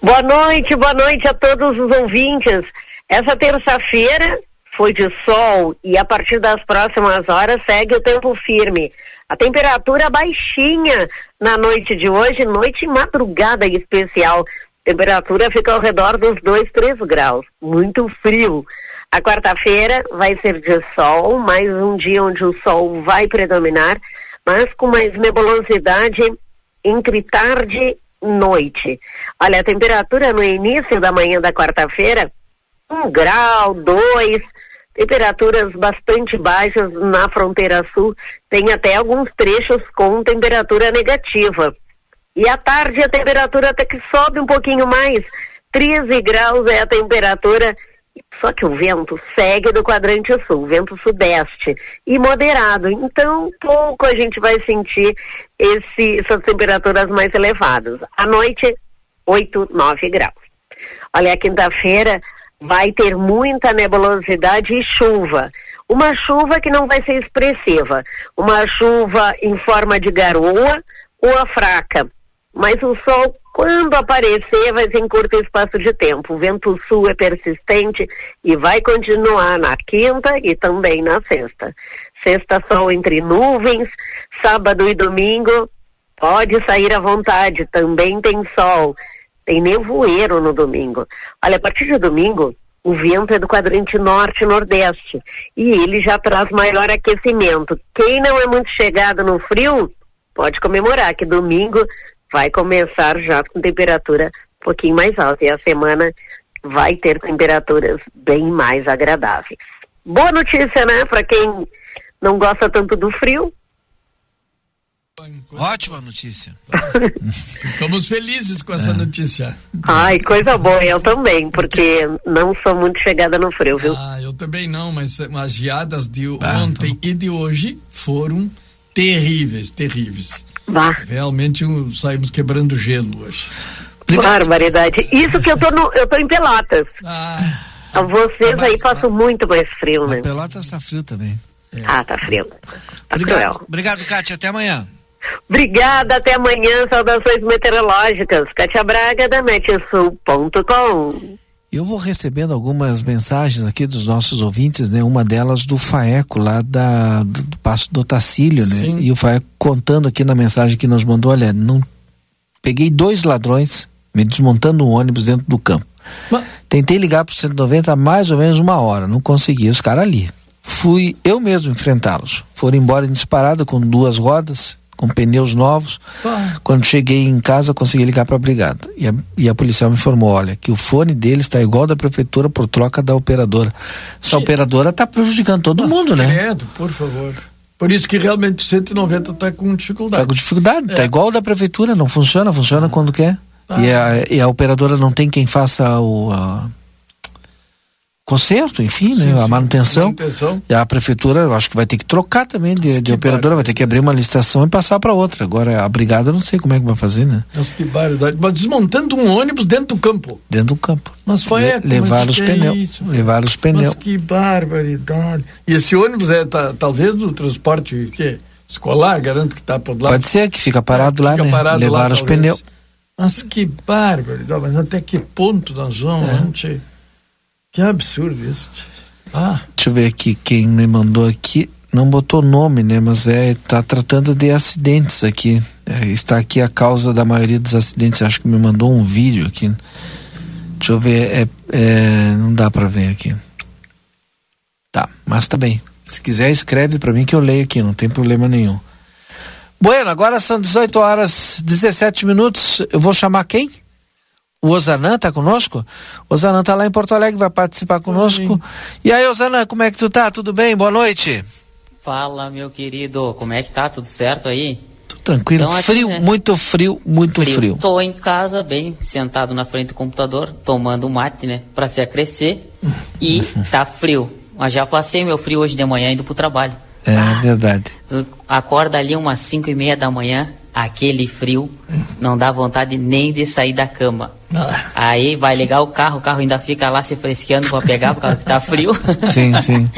S6: Boa noite, boa noite a todos os ouvintes. Essa terça-feira foi de sol e a partir das próximas horas segue o tempo firme. A temperatura baixinha na noite de hoje, noite e madrugada em especial. Temperatura fica ao redor dos 2, 3 graus. Muito frio. A quarta-feira vai ser de sol, mais um dia onde o sol vai predominar, mas com mais nebulosidade entre tarde e noite. Olha, a temperatura no início da manhã da quarta-feira, um grau, dois, temperaturas bastante baixas na fronteira sul, tem até alguns trechos com temperatura negativa. E à tarde a temperatura até que sobe um pouquinho mais, 13 graus é a temperatura, só que o vento segue do quadrante sul, vento sudeste e moderado. Então, pouco a gente vai sentir esse, essas temperaturas mais elevadas. À noite, 8, 9 graus. Olha, quinta-feira vai ter muita nebulosidade e chuva. Uma chuva que não vai ser expressiva, uma chuva em forma de garoa ou a fraca. Mas o sol, quando aparecer, vai ser em curto espaço de tempo. O vento sul é persistente e vai continuar na quinta e também na sexta. Sexta, sol entre nuvens, sábado e domingo, pode sair à vontade, também tem sol. Tem nevoeiro no domingo. Olha, a partir de domingo, o vento é do quadrante norte nordeste e ele já traz maior aquecimento. Quem não é muito chegado no frio, pode comemorar que domingo vai começar já com temperatura um pouquinho mais alta e a semana vai ter temperaturas bem mais agradáveis. Boa notícia, né, para quem não gosta tanto do frio,
S1: Ótima notícia.
S2: Estamos felizes com essa é. notícia.
S6: Ai, coisa boa, eu também, porque não sou muito chegada no frio, viu?
S2: Ah, eu também não, mas as geadas de ah, ontem então. e de hoje foram terríveis, terríveis. Bah. Realmente um, saímos quebrando gelo hoje.
S6: Barbaridade. Isso que eu tô, no, eu tô em Pelotas. Ah. Vocês aí passam muito mais frio, né?
S1: Pelotas tá frio também.
S6: É. Ah, tá frio.
S1: Tá obrigado, obrigado, Kátia. Até amanhã.
S6: Obrigada, até amanhã. Saudações meteorológicas. Kátia Braga, da Metsul.com.
S1: Eu vou recebendo algumas mensagens aqui dos nossos ouvintes, né? Uma delas do Faeco, lá da, do, do Passo do Tacílio, né? Sim. E o Faeco contando aqui na mensagem que nos mandou, olha, não peguei dois ladrões me desmontando um ônibus dentro do campo. Mas... Tentei ligar pro 190 há mais ou menos uma hora, não consegui, os caras ali. Fui eu mesmo enfrentá-los. Foram embora em disparada com duas rodas com pneus novos. Quando cheguei em casa, consegui ligar para a brigada. E a, e a policial me informou: olha, que o fone dele está igual da prefeitura por troca da operadora. Essa que... operadora está prejudicando todo Nossa, mundo, né?
S2: Credo, por favor. Por isso que realmente o 190 está com dificuldade.
S1: Está com dificuldade, está é. igual da prefeitura, não funciona, funciona ah. quando quer. Ah. E, a, e a operadora não tem quem faça o. A conserto, enfim, sim, né? a manutenção. manutenção. E a prefeitura, eu acho que vai ter que trocar também de, de operadora, vai ter que abrir uma licitação e passar para outra. Agora, a brigada, eu não sei como é que vai fazer, né?
S2: Nossa, que barbaridade. Mas desmontando um ônibus dentro do campo.
S1: Dentro do campo.
S2: Mas foi
S1: Le, levar os pneus. É levar os pneus. Mas
S2: que barbaridade. E esse ônibus é tá, talvez do transporte que escolar, garanto que está por lá.
S1: Pode ser que fica parado é, lá, fica né? Parado levar lá, os pneus.
S2: Mas que barbaridade. Mas até que ponto nós vamos? É. A gente que absurdo isso.
S1: Ah. Deixa eu ver aqui quem me mandou aqui. Não botou nome, né? Mas é tá tratando de acidentes aqui. É, está aqui a causa da maioria dos acidentes. Acho que me mandou um vídeo aqui. Deixa eu ver. É, é não dá para ver aqui. Tá, mas tá bem. Se quiser escreve para mim que eu leio aqui. Não tem problema nenhum. Bueno, agora são 18 horas 17 minutos. Eu vou chamar quem? O Osanã tá conosco? O Osanã tá lá em Porto Alegre, vai participar conosco. Oi. E aí, Osanã, como é que tu tá? Tudo bem? Boa noite.
S7: Fala, meu querido. Como é que tá? Tudo certo aí?
S1: Tudo tranquilo. Então, frio, aqui, né? muito frio, muito frio. frio.
S7: Tô em casa, bem, sentado na frente do computador, tomando mate, né? Pra se acrescer. E tá frio. Mas já passei meu frio hoje de manhã indo pro trabalho.
S1: É ah, verdade.
S7: Acorda ali umas 5 e meia da manhã, aquele frio, não dá vontade nem de sair da cama. Ah. Aí vai ligar o carro, o carro ainda fica lá se fresqueando para pegar por causa que tá frio.
S1: Sim, sim.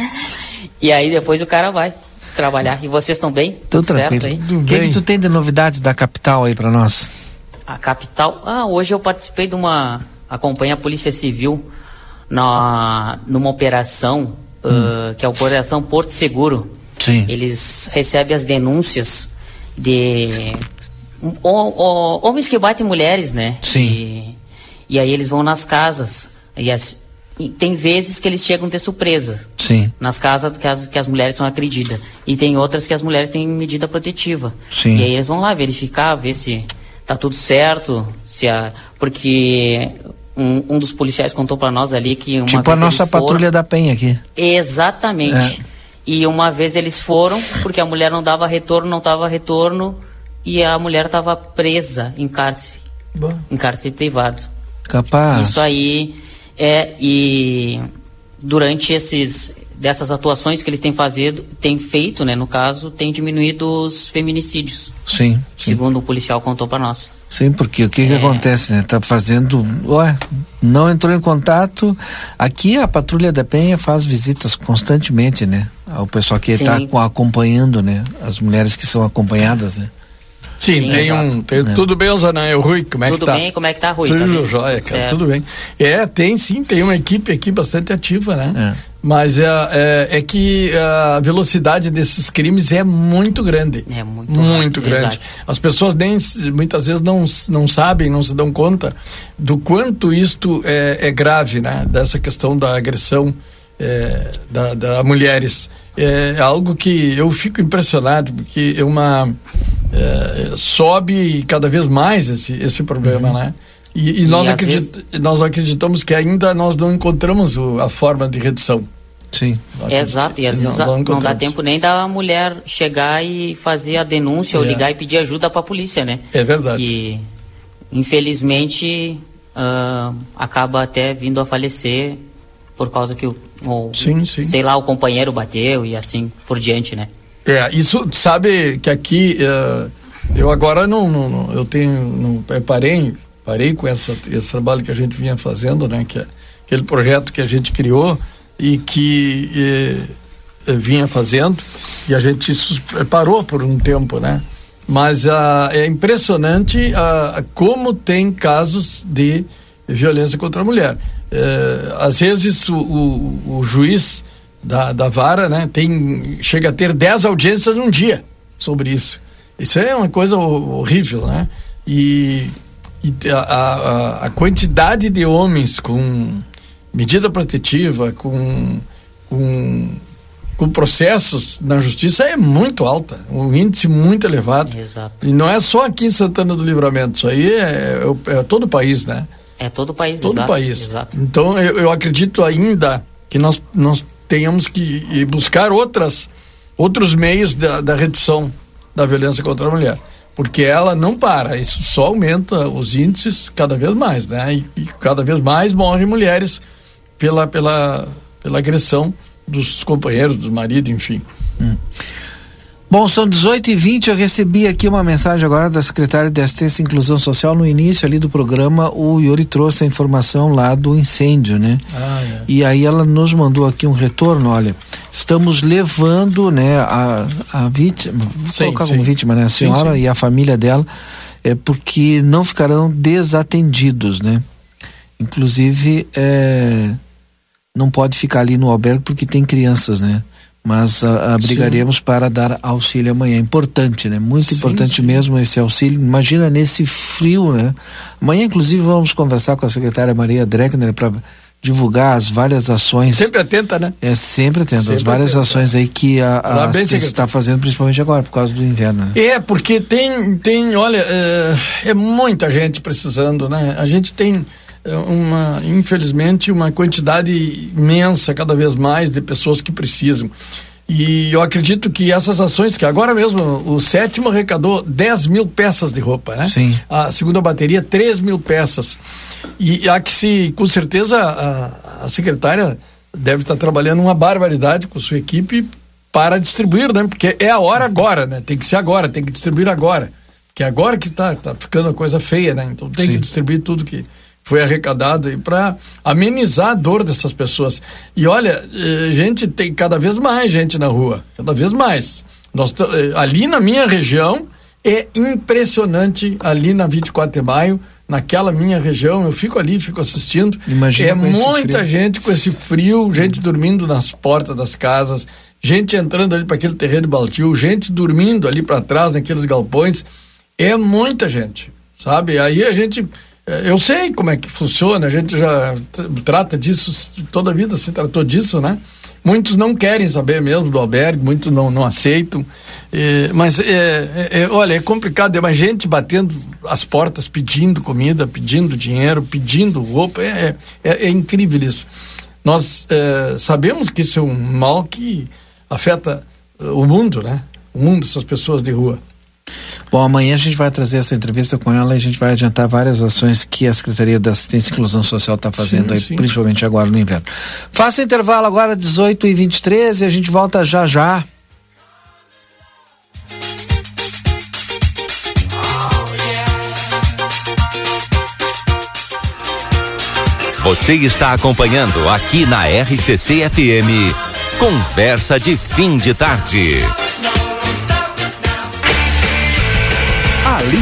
S7: e aí depois o cara vai trabalhar. E vocês estão bem?
S1: Tudo, Tudo certo aí? O que, que tu tem de novidades da capital aí para nós?
S7: A capital? Ah, hoje eu participei de uma. acompanha a Polícia Civil na, numa operação, hum. uh, que é a Operação Porto Seguro.
S1: Sim.
S7: Eles recebem as denúncias de homens que batem mulheres, né?
S1: Sim. E,
S7: e aí eles vão nas casas. E, as, e tem vezes que eles chegam de surpresa.
S1: Sim.
S7: Nas casas que as, que as mulheres são agredidas. E tem outras que as mulheres têm medida protetiva.
S1: Sim.
S7: E aí eles vão lá verificar, ver se tá tudo certo, se a, porque um, um dos policiais contou para nós ali que uma
S1: tipo a nossa patrulha da Penha aqui.
S7: Exatamente. É. E uma vez eles foram, porque a mulher não dava retorno, não dava retorno, e a mulher estava presa em cárcere. Bom. Em cárcere privado.
S1: Capaz.
S7: Isso aí é. E durante esses. Dessas atuações que eles têm, fazido, têm feito, né, no caso, tem diminuído os feminicídios.
S1: Sim.
S7: sim. Segundo o policial contou para nós.
S1: Sim, porque o que, é... que acontece, né? Tá fazendo. Ué, não entrou em contato. Aqui a patrulha da Penha faz visitas constantemente, né? Ao pessoal que está acompanhando, né? As mulheres que são acompanhadas, né?
S2: Sim, Sim, tem exato. um. Tem, é. Tudo bem, Zanã? Rui, como é
S7: tudo
S2: que tá?
S7: Tudo bem, como é que tá, Rui?
S2: Tudo tá jóia, cara, tudo bem. É, tem sim, tem uma equipe aqui bastante ativa, né? É. Mas é, é, é, que a velocidade desses crimes é muito grande.
S7: É muito,
S2: muito grande. Exato. As pessoas nem muitas vezes não, não sabem, não se dão conta do quanto isto é, é grave, né? Dessa questão da agressão é, da, da mulheres. É, algo que eu fico impressionado, porque é uma é, sobe cada vez mais esse, esse problema, uhum. né? E, e, nós, acredit, vezes... nós acreditamos que ainda nós não encontramos o, a forma de redução.
S1: Sim.
S7: Exato, e às vezes não, não, dá tempo nem da mulher chegar e fazer a denúncia é. ou ligar e pedir ajuda para a polícia, né?
S2: É verdade.
S7: Que, infelizmente, uh, acaba até vindo a falecer por causa que o, o sim, sim. sei lá, o companheiro bateu e assim por diante, né?
S2: É, isso, sabe que aqui, uh, eu agora não, não, não, eu tenho, não, parei, parei com essa, esse trabalho que a gente vinha fazendo, né, que é aquele projeto que a gente criou e que eh, eh vinha fazendo e a gente parou por um tempo, né? Mas uh, é impressionante uh, como tem casos de violência contra a mulher. Às vezes o, o, o juiz da, da vara, né, tem, chega a ter 10 audiências num dia sobre isso. Isso é uma coisa horrível, né? E, e a, a, a, quantidade de homens com medida protetiva, com, com, com processos na justiça é muito alta, um índice muito elevado.
S7: Exato.
S2: E não é só aqui em Santana do Livramento, isso aí é, é, é todo o país, né?
S7: É todo o país,
S2: todo
S7: exato,
S2: o país.
S7: Exato.
S2: Então eu, eu acredito ainda que nós, nós tenhamos que buscar outras, outros meios da, da redução da violência contra a mulher porque ela não para, isso só aumenta os índices cada vez mais, né? E, e, cada vez mais morrem mulheres pela, pela, pela agressão dos companheiros, do marido, enfim. Hum.
S1: Bom, são 18 e 20 eu recebi aqui uma mensagem agora da secretária de Assistência e Inclusão Social no início ali do programa, o Yuri trouxe a informação lá do incêndio, né? Ah, é. E aí ela nos mandou aqui um retorno, olha, estamos levando, né, a, a vítima, vou sim, colocar sim. como vítima, né, a senhora sim, e a família dela, é porque não ficarão desatendidos, né? Inclusive, é, não pode ficar ali no albergue porque tem crianças, né? Mas uh, abrigaremos sim. para dar auxílio amanhã. Importante, né? Muito sim, importante sim. mesmo esse auxílio. Imagina nesse frio, né? Amanhã, inclusive, vamos conversar com a secretária Maria Dreckner para divulgar as várias ações.
S2: Sempre atenta, né?
S1: É sempre atenta. Sempre as várias atenta. ações aí que a, a está fazendo, principalmente agora, por causa do inverno. Né?
S2: É, porque tem, tem olha, é, é muita gente precisando, né? A gente tem uma, infelizmente, uma quantidade imensa, cada vez mais, de pessoas que precisam. E eu acredito que essas ações, que agora mesmo o sétimo arrecadou 10 mil peças de roupa, né?
S1: Sim.
S2: A segunda bateria, 3 mil peças. E há que se, com certeza, a, a secretária deve estar trabalhando uma barbaridade com sua equipe para distribuir, né? Porque é a hora agora, né? Tem que ser agora, tem que distribuir agora. Que é agora que está tá ficando a coisa feia, né? Então tem Sim. que distribuir tudo que foi arrecadado e para amenizar a dor dessas pessoas. E olha, eh, gente tem cada vez mais gente na rua, cada vez mais. Nós, eh, ali na minha região é impressionante ali na 24 de maio, naquela minha região, eu fico ali, fico assistindo.
S1: Imagina
S2: é muita gente com esse frio, gente dormindo nas portas das casas, gente entrando ali para aquele terreno baldio, gente dormindo ali para trás naqueles galpões. É muita gente, sabe? Aí a gente eu sei como é que funciona, a gente já trata disso, toda a vida se tratou disso, né? Muitos não querem saber mesmo do albergue, muitos não, não aceitam. É, mas, é, é, é, olha, é complicado, é mais gente batendo as portas, pedindo comida, pedindo dinheiro, pedindo roupa. É, é, é incrível isso. Nós sabemos que isso é um mal que afeta o mundo, né? O mundo, essas pessoas de rua.
S1: Bom, amanhã a gente vai trazer essa entrevista com ela e a gente vai adiantar várias ações que a Secretaria da Assistência e Inclusão Social está fazendo sim, aí, sim. principalmente agora no inverno. Faça o intervalo agora, 18 e 23 e a gente volta já já.
S8: Você está acompanhando aqui na RCC FM. Conversa de fim de tarde.
S9: Ali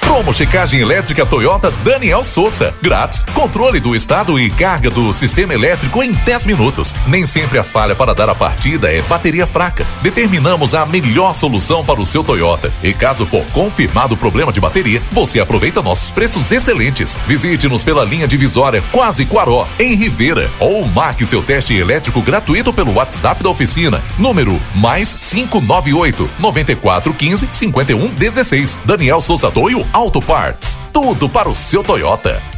S10: Promo checagem elétrica Toyota Daniel Souza. Grátis. Controle do estado e carga do sistema elétrico em 10 minutos. Nem sempre a falha para dar a partida é bateria fraca. Determinamos a melhor solução para o seu Toyota. E caso for confirmado o problema de bateria, você aproveita nossos preços excelentes. Visite-nos pela linha divisória Quase Quaró, em Rivera. Ou marque seu teste elétrico gratuito pelo WhatsApp da oficina. Número mais 598 9415 5116. Daniel Souza Toio Auto Parts. Tudo para o seu Toyota.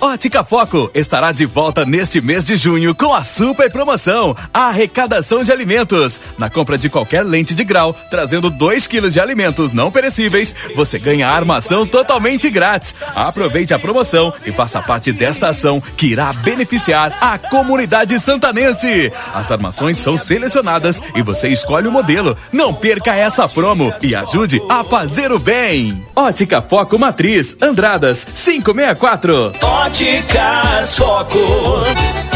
S9: Ótica Foco estará de volta neste mês de junho com a super promoção, a arrecadação de alimentos. Na compra de qualquer lente de grau, trazendo 2 quilos de alimentos não perecíveis, você ganha a armação totalmente grátis. Aproveite a promoção e faça parte desta ação que irá beneficiar a comunidade santanense. As armações são selecionadas e você escolhe o modelo. Não perca essa promo e ajude a fazer o bem. Ótica Foco Matriz, Andradas, 564.
S11: Óticas Foco.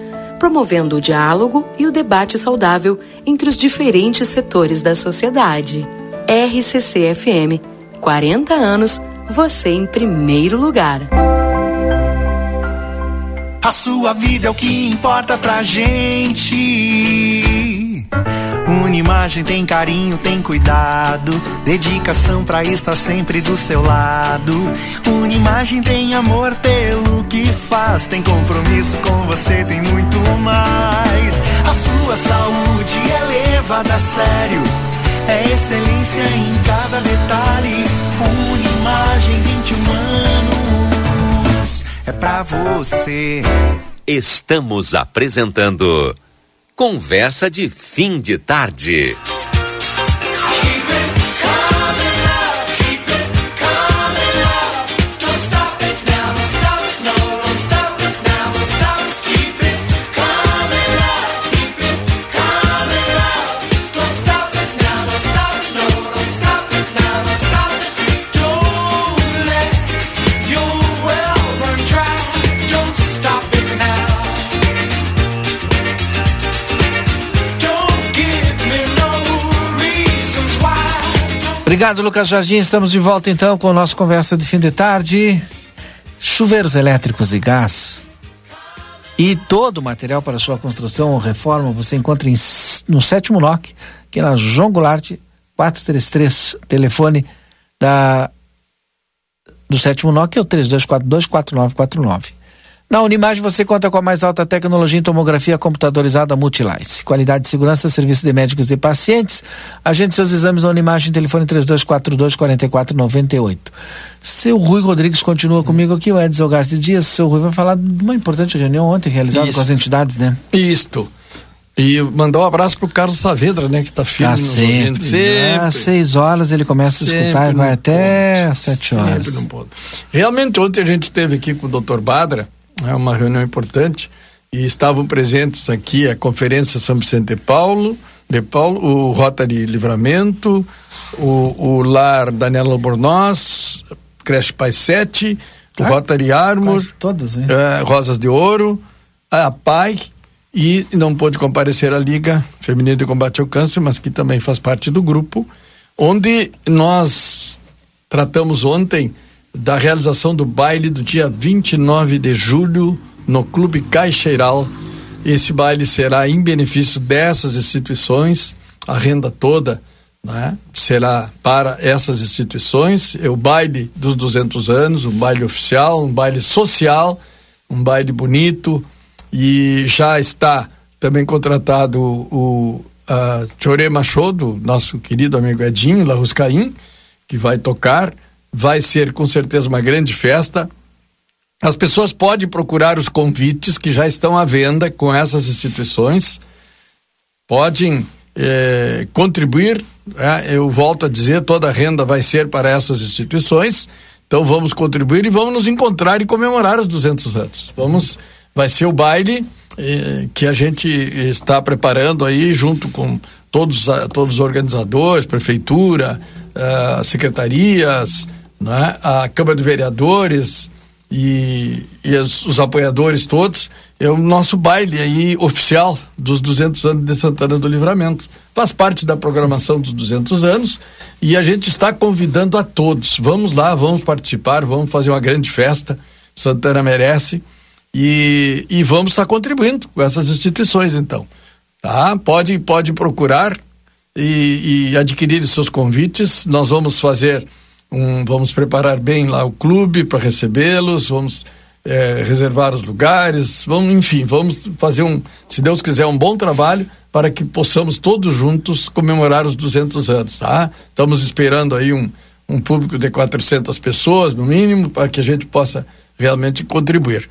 S12: promovendo o diálogo e o debate saudável entre os diferentes setores da sociedade. RCC-FM, 40 anos, você em primeiro lugar.
S13: A sua vida é o que importa pra gente. Uma imagem tem carinho, tem cuidado, dedicação pra estar sempre do seu lado. Uma imagem tem amor pelo que faz, tem compromisso com você, tem muito mais. A sua saúde é levada a sério, é excelência em cada detalhe. Uma imagem 21 anos é pra você.
S8: Estamos apresentando Conversa de fim de tarde.
S1: Obrigado, Lucas Jardim. Estamos de volta então com a nossa conversa de fim de tarde. Chuveiros elétricos e gás e todo o material para sua construção ou reforma você encontra em, no sétimo NOC, que é na João Goulart 433, telefone da do sétimo NOC é o 3242 4949. Na Unimagem você conta com a mais alta tecnologia em tomografia computadorizada Multilice. Qualidade de segurança, serviço de médicos e pacientes. Agende seus exames na Unimagem, telefone 3242 4498. Seu Rui Rodrigues continua comigo aqui, o Edson Garte Dias. Seu Rui vai falar de uma importante reunião ontem realizada Isto. com as entidades, né?
S2: Isto. E mandar um abraço pro Carlos Saavedra, né? Que tá firme
S1: tá sempre, sempre. Às seis horas ele começa sempre a escutar e vai até às sete horas. Sempre pode.
S2: Realmente, ontem a gente esteve aqui com o Dr. Badra, é uma reunião importante e estavam presentes aqui a Conferência São Vicente de Paulo, de Paulo, o Rotary Livramento, o, o Lar Daniela Albornoz, Creche Pai 7, o ah, Rotary Armor,
S1: todas, hein?
S2: É, Rosas de Ouro, a PAI e não pôde comparecer à Liga Feminina de Combate ao Câncer, mas que também faz parte do grupo, onde nós tratamos ontem da realização do baile do dia 29 de julho no Clube Caixeiral. Esse baile será em benefício dessas instituições, a renda toda né, será para essas instituições. É o baile dos 200 anos, um baile oficial, um baile social, um baile bonito e já está também contratado o uh, Chore Machodo, nosso querido amigo Edinho Laruscaim, que vai tocar vai ser com certeza uma grande festa. As pessoas podem procurar os convites que já estão à venda com essas instituições. Podem eh, contribuir. É, eu volto a dizer, toda a renda vai ser para essas instituições. Então vamos contribuir e vamos nos encontrar e comemorar os 200 anos. Vamos, vai ser o baile eh, que a gente está preparando aí junto com todos, todos os organizadores, prefeitura, uh, secretarias, né, a Câmara de Vereadores e, e as, os apoiadores todos. É o nosso baile aí oficial dos 200 anos de Santana do Livramento. Faz parte da programação dos 200 anos e a gente está convidando a todos. Vamos lá, vamos participar, vamos fazer uma grande festa. Santana merece e, e vamos estar contribuindo com essas instituições então. Tá? Pode, pode procurar e, e adquirir seus convites. Nós vamos fazer um, vamos preparar bem lá o clube para recebê-los, vamos é, reservar os lugares, vamos, enfim, vamos fazer um, se Deus quiser, um bom trabalho para que possamos todos juntos comemorar os 200 anos, tá? Estamos esperando aí um, um público de 400 pessoas, no mínimo, para que a gente possa realmente contribuir.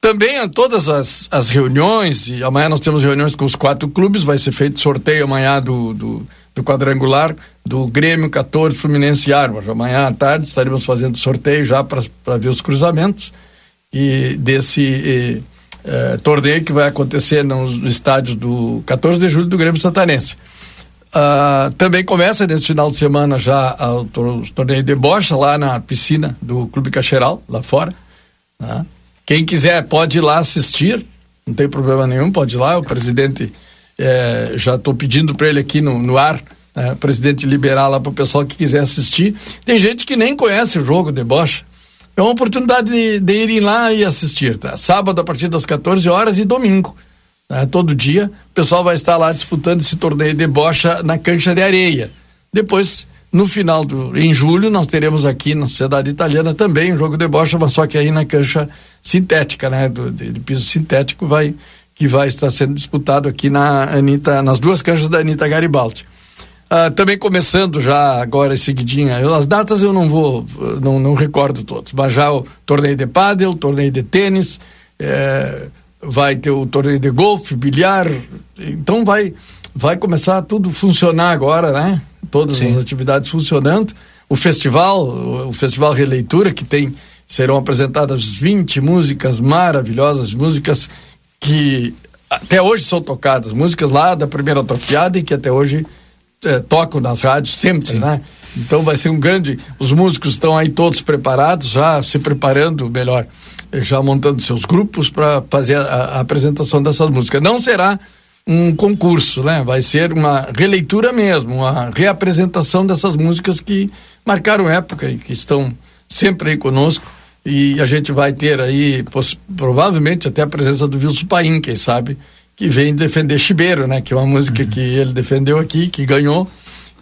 S2: Também todas as, as reuniões, e amanhã nós temos reuniões com os quatro clubes, vai ser feito sorteio amanhã do, do, do quadrangular do Grêmio 14, Fluminense e Árvore. Amanhã à tarde estaremos fazendo sorteio já para ver os cruzamentos e desse eh, eh, torneio que vai acontecer nos estádios do 14 de julho do Grêmio Santanense. Uh, também começa nesse final de semana já o torneio de bocha lá na piscina do Clube Cacheral, lá fora. Né? Quem quiser pode ir lá assistir, não tem problema nenhum, pode ir lá. O presidente, é, já estou pedindo para ele aqui no, no ar, é, presidente liberar lá para o pessoal que quiser assistir. Tem gente que nem conhece o jogo de bocha. É uma oportunidade de, de irem lá e assistir, tá? Sábado a partir das 14 horas e domingo. Tá? Todo dia o pessoal vai estar lá disputando esse torneio de bocha na cancha de areia. Depois no final do, em julho, nós teremos aqui na Sociedade Italiana também um jogo de bocha, mas só que aí na cancha sintética, né? Do, de, de, piso sintético vai, que vai estar sendo disputado aqui na Anitta, nas duas canchas da Anitta Garibaldi. Ah, também começando já agora seguidinha, eu, as datas eu não vou, não, não recordo todos, mas já o torneio de pádel, torneio de tênis, é, vai ter o torneio de golfe, bilhar, então vai, vai começar tudo funcionar agora, né? todas Sim. as atividades funcionando. O festival, o Festival Releitura, que tem, serão apresentadas 20 músicas maravilhosas, músicas que até hoje são tocadas, músicas lá da primeira atrofiada e que até hoje é, tocam nas rádios sempre, Sim. né? Então vai ser um grande. Os músicos estão aí todos preparados, já se preparando melhor, já montando seus grupos para fazer a, a, apresentação dessas músicas. Não será um concurso, né? Vai ser uma releitura mesmo, uma reapresentação dessas músicas que marcaram época e que estão sempre aí conosco. E a gente vai ter aí, provavelmente, até a presença do Wilson Paim, quem sabe, que vem defender Chibeiro, né? Que é uma música uhum. que ele defendeu aqui, que ganhou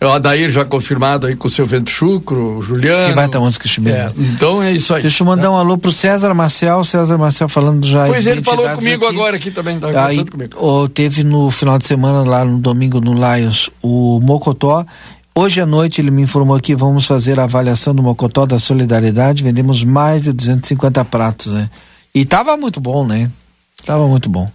S2: é o Adair já confirmado aí com o seu vento chucro, o Juliano.
S1: Que baita música Chibeiro.
S2: É, então é isso aí.
S1: Deixa eu mandar tá? um alô pro César Marcial, César Marcial falando já.
S2: Pois ele falou comigo aqui. agora aqui também, tá
S1: aí, comigo. O, teve no final de semana lá no domingo no Lions o Mocotó. Hoje à noite ele me informou que vamos fazer a avaliação do Mocotó da Solidariedade. Vendemos mais de 250 pratos, né? E tava muito bom, né? Tava muito bom.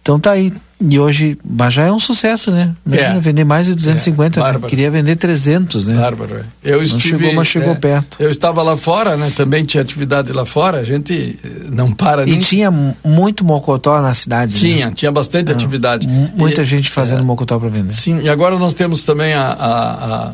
S1: Então tá aí. E hoje, mas já é um sucesso, né? Imagina é. vender mais de 250, é. né? queria vender 300, né?
S2: Bárbaro. É. Eu
S1: não
S2: estive,
S1: chegou, mas chegou
S2: é,
S1: perto.
S2: Eu estava lá fora, né? Também tinha atividade lá fora, a gente eh, não para
S1: nem... E tinha muito mocotó na cidade,
S2: Tinha,
S1: né?
S2: tinha bastante ah, atividade.
S1: Muita e, gente fazendo é. mocotó para vender.
S2: Sim, e agora nós temos também a, a, a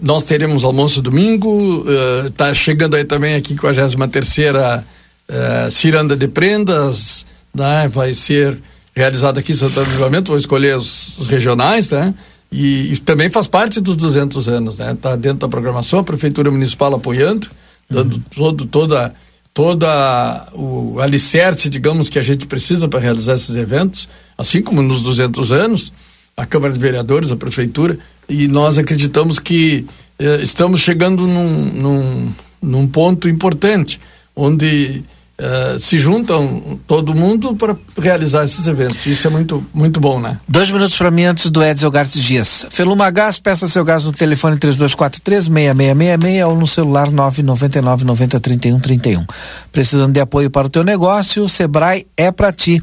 S2: nós teremos almoço domingo, está uh, chegando aí também a 53 terceira uh, Ciranda de Prendas, né? Vai ser realizado aqui em Santana do Livramento, vou escolher os, regionais, né? E, e, também faz parte dos 200 anos, né? Está dentro da programação, a Prefeitura Municipal apoiando, dando uhum. todo, toda, toda o alicerce, digamos, que a gente precisa para realizar esses eventos, assim como nos 200 anos, a Câmara de Vereadores, a Prefeitura, e nós acreditamos que eh, estamos chegando num, num, num ponto importante, onde uh, se juntam todo mundo para realizar esses eventos. Isso é muito, muito bom, né?
S1: Dois minutos para mim antes do Edson Gartes Dias. Feluma Gás, peça seu gás no telefone 3243-6666 ou no celular 999 90 31 31. Precisando de apoio para o teu negócio, o Sebrae é para ti.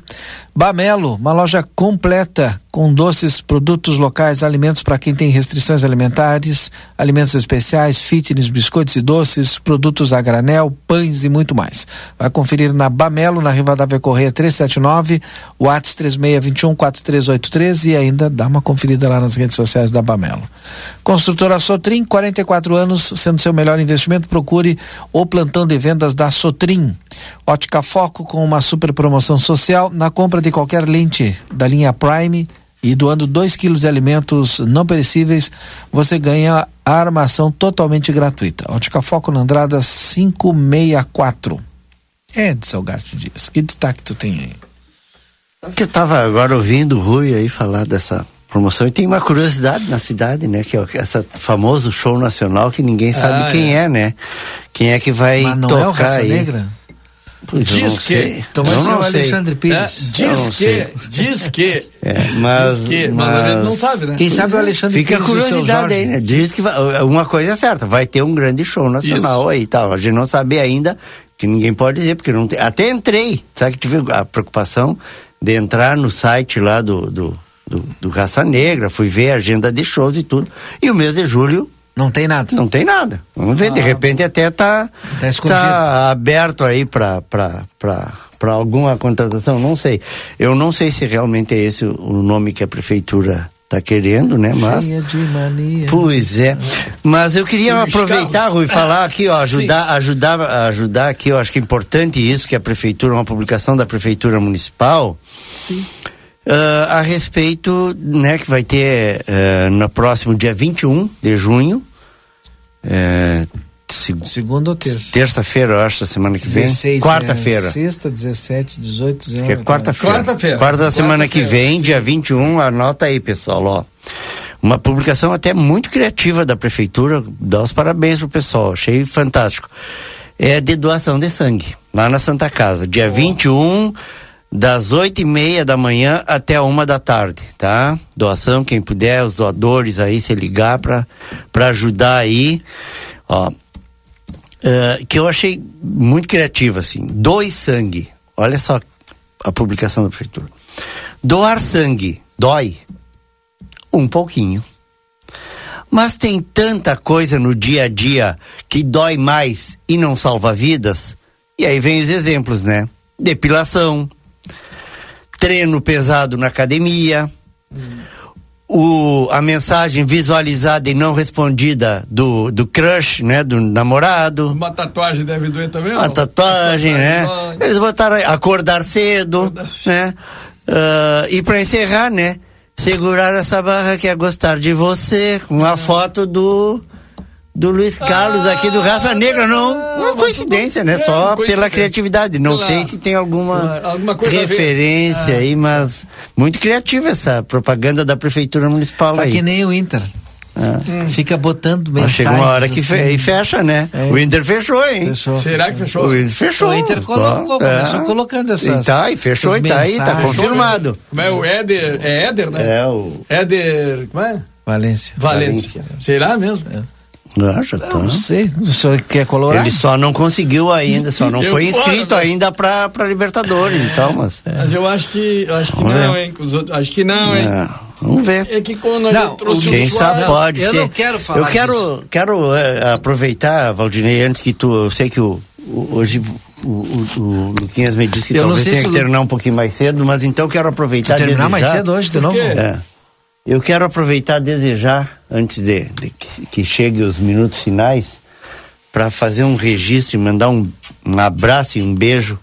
S1: Bamelo, uma loja completa com doces, produtos locais, alimentos para quem tem restrições alimentares, alimentos especiais, fitness, biscoitos e doces, produtos a granel, pães e muito mais. Vai conferir na Bamelo, na Rivadavia Correia 379, Whats 3621 4383 e ainda dá uma conferida lá nas redes sociais da Bamelo. Construtora Sotrim, 44 anos, sendo seu melhor investimento, procure o plantão de vendas da Sotrim. Ótica Foco com uma super promoção social na compra de qualquer lente da linha Prime e doando 2 quilos de alimentos não perecíveis, você ganha a armação totalmente gratuita. Ótica Foco na Andrada 564. É, de Salgarte Dias. Que destaque tu tem aí?
S5: Que eu estava agora ouvindo o Rui aí falar dessa promoção e tem uma curiosidade na cidade, né? Que é esse famoso show nacional que ninguém sabe ah, quem é. é. né? Quem é que vai Mas não tocar é o Raça aí? Negra?
S2: Pois diz que.
S1: Então vai ser o Alexandre Pires. É,
S2: diz que, diz que.
S5: É, mas,
S2: diz que, mas, mas a gente não sabe, né?
S1: Quem sabe o Alexandre
S5: Fica
S1: Pires.
S5: Fica a curiosidade aí, né? Diz que vai, uma coisa é certa, vai ter um grande show nacional Isso. aí tal. A gente não sabe ainda, que ninguém pode dizer, porque não tem. Até entrei, sabe que tive a preocupação de entrar no site lá do, do, do, do Raça Negra, fui ver a agenda de shows e tudo. E o mês de julho
S1: não tem nada.
S5: Não tem nada. Vamos ver, ah, de repente até tá, tá, tá aberto aí para para alguma contratação, não sei. Eu não sei se realmente é esse o nome que a prefeitura tá querendo, né? Mas
S1: de mania.
S5: Pois é. Mas eu queria aproveitar, Rui, falar aqui, ó, ajudar, ajudar, ajudar aqui, eu acho que é importante isso que a prefeitura, uma publicação da prefeitura municipal. Sim. Uh, a respeito, né, que vai ter uh, no próximo dia 21 de junho, é,
S1: Segunda ou terça?
S5: Terça-feira, eu acho, da semana que vem. Quarta-feira.
S1: É, sexta, 17, 18, 19.
S5: É quarta-feira. Quarta-feira. Quarta da semana que vem, sim. dia 21, anota aí, pessoal, ó. Uma publicação até muito criativa da prefeitura, dá os parabéns pro pessoal, achei fantástico. É de doação de sangue, lá na Santa Casa, dia oh. 21 das oito e meia da manhã até uma da tarde, tá? Doação, quem puder, os doadores aí, se ligar para ajudar aí, ó. Uh, que eu achei muito criativo, assim. Doe sangue. Olha só a publicação da prefeitura. Doar sangue dói um pouquinho. Mas tem tanta coisa no dia a dia que dói mais e não salva vidas. E aí vem os exemplos, né? Depilação, treino pesado na academia, hum. O, a mensagem visualizada e não respondida do, do crush, né? Do namorado.
S2: Uma tatuagem deve doer também?
S5: Uma tatuagem, né? Eles botaram acordar cedo, acordar né? Uh, e para encerrar, né? Segurar essa barra que é gostar de você, com a foto do do Luiz Carlos ah, aqui do Raça Negra, não. Uma coincidência, né? É, Só pela criatividade. Não pela, sei se tem alguma, alguma referência ah. aí, mas muito criativa essa propaganda da Prefeitura Municipal
S1: tá
S5: aí.
S1: que nem o Inter. Ah. Hum. Fica botando mensagens.
S5: Chega uma hora que assim. fecha, né? É. O Inter fechou, hein?
S2: Fechou, Será fechou. que fechou?
S5: O Inter fechou.
S1: O Inter colocou, é. começou colocando essas.
S5: E tá, e fechou e tá aí, tá confirmado.
S2: Como é o Éder? É Éder, né?
S5: É o.
S2: Éder. Como é?
S1: Valência.
S2: Valência. Valência. Será mesmo? É.
S5: Ah, já tá.
S1: Não sei, o senhor quer colorar?
S5: Ele só não conseguiu ainda, só não eu foi inscrito fora, ainda pra, pra Libertadores e tal, mas...
S2: É. Mas eu acho que, eu acho que não, hein, outros, acho que não, hein. É.
S5: Vamos ver.
S2: É que quando a não, trouxe
S5: quem sabe pode
S1: eu
S5: ser.
S1: Eu não quero falar
S5: Eu quero, disso. quero é, aproveitar, Valdinei, antes que tu, eu sei que o, o hoje o, o, o, Luquinhas me disse que eu talvez tenha que terminar um pouquinho mais cedo, mas então quero aproveitar.
S1: Terminar mais cedo hoje de novo?
S5: É. Eu quero aproveitar e desejar, antes de, de que, que chegue os minutos finais, para fazer um registro e mandar um, um abraço e um beijo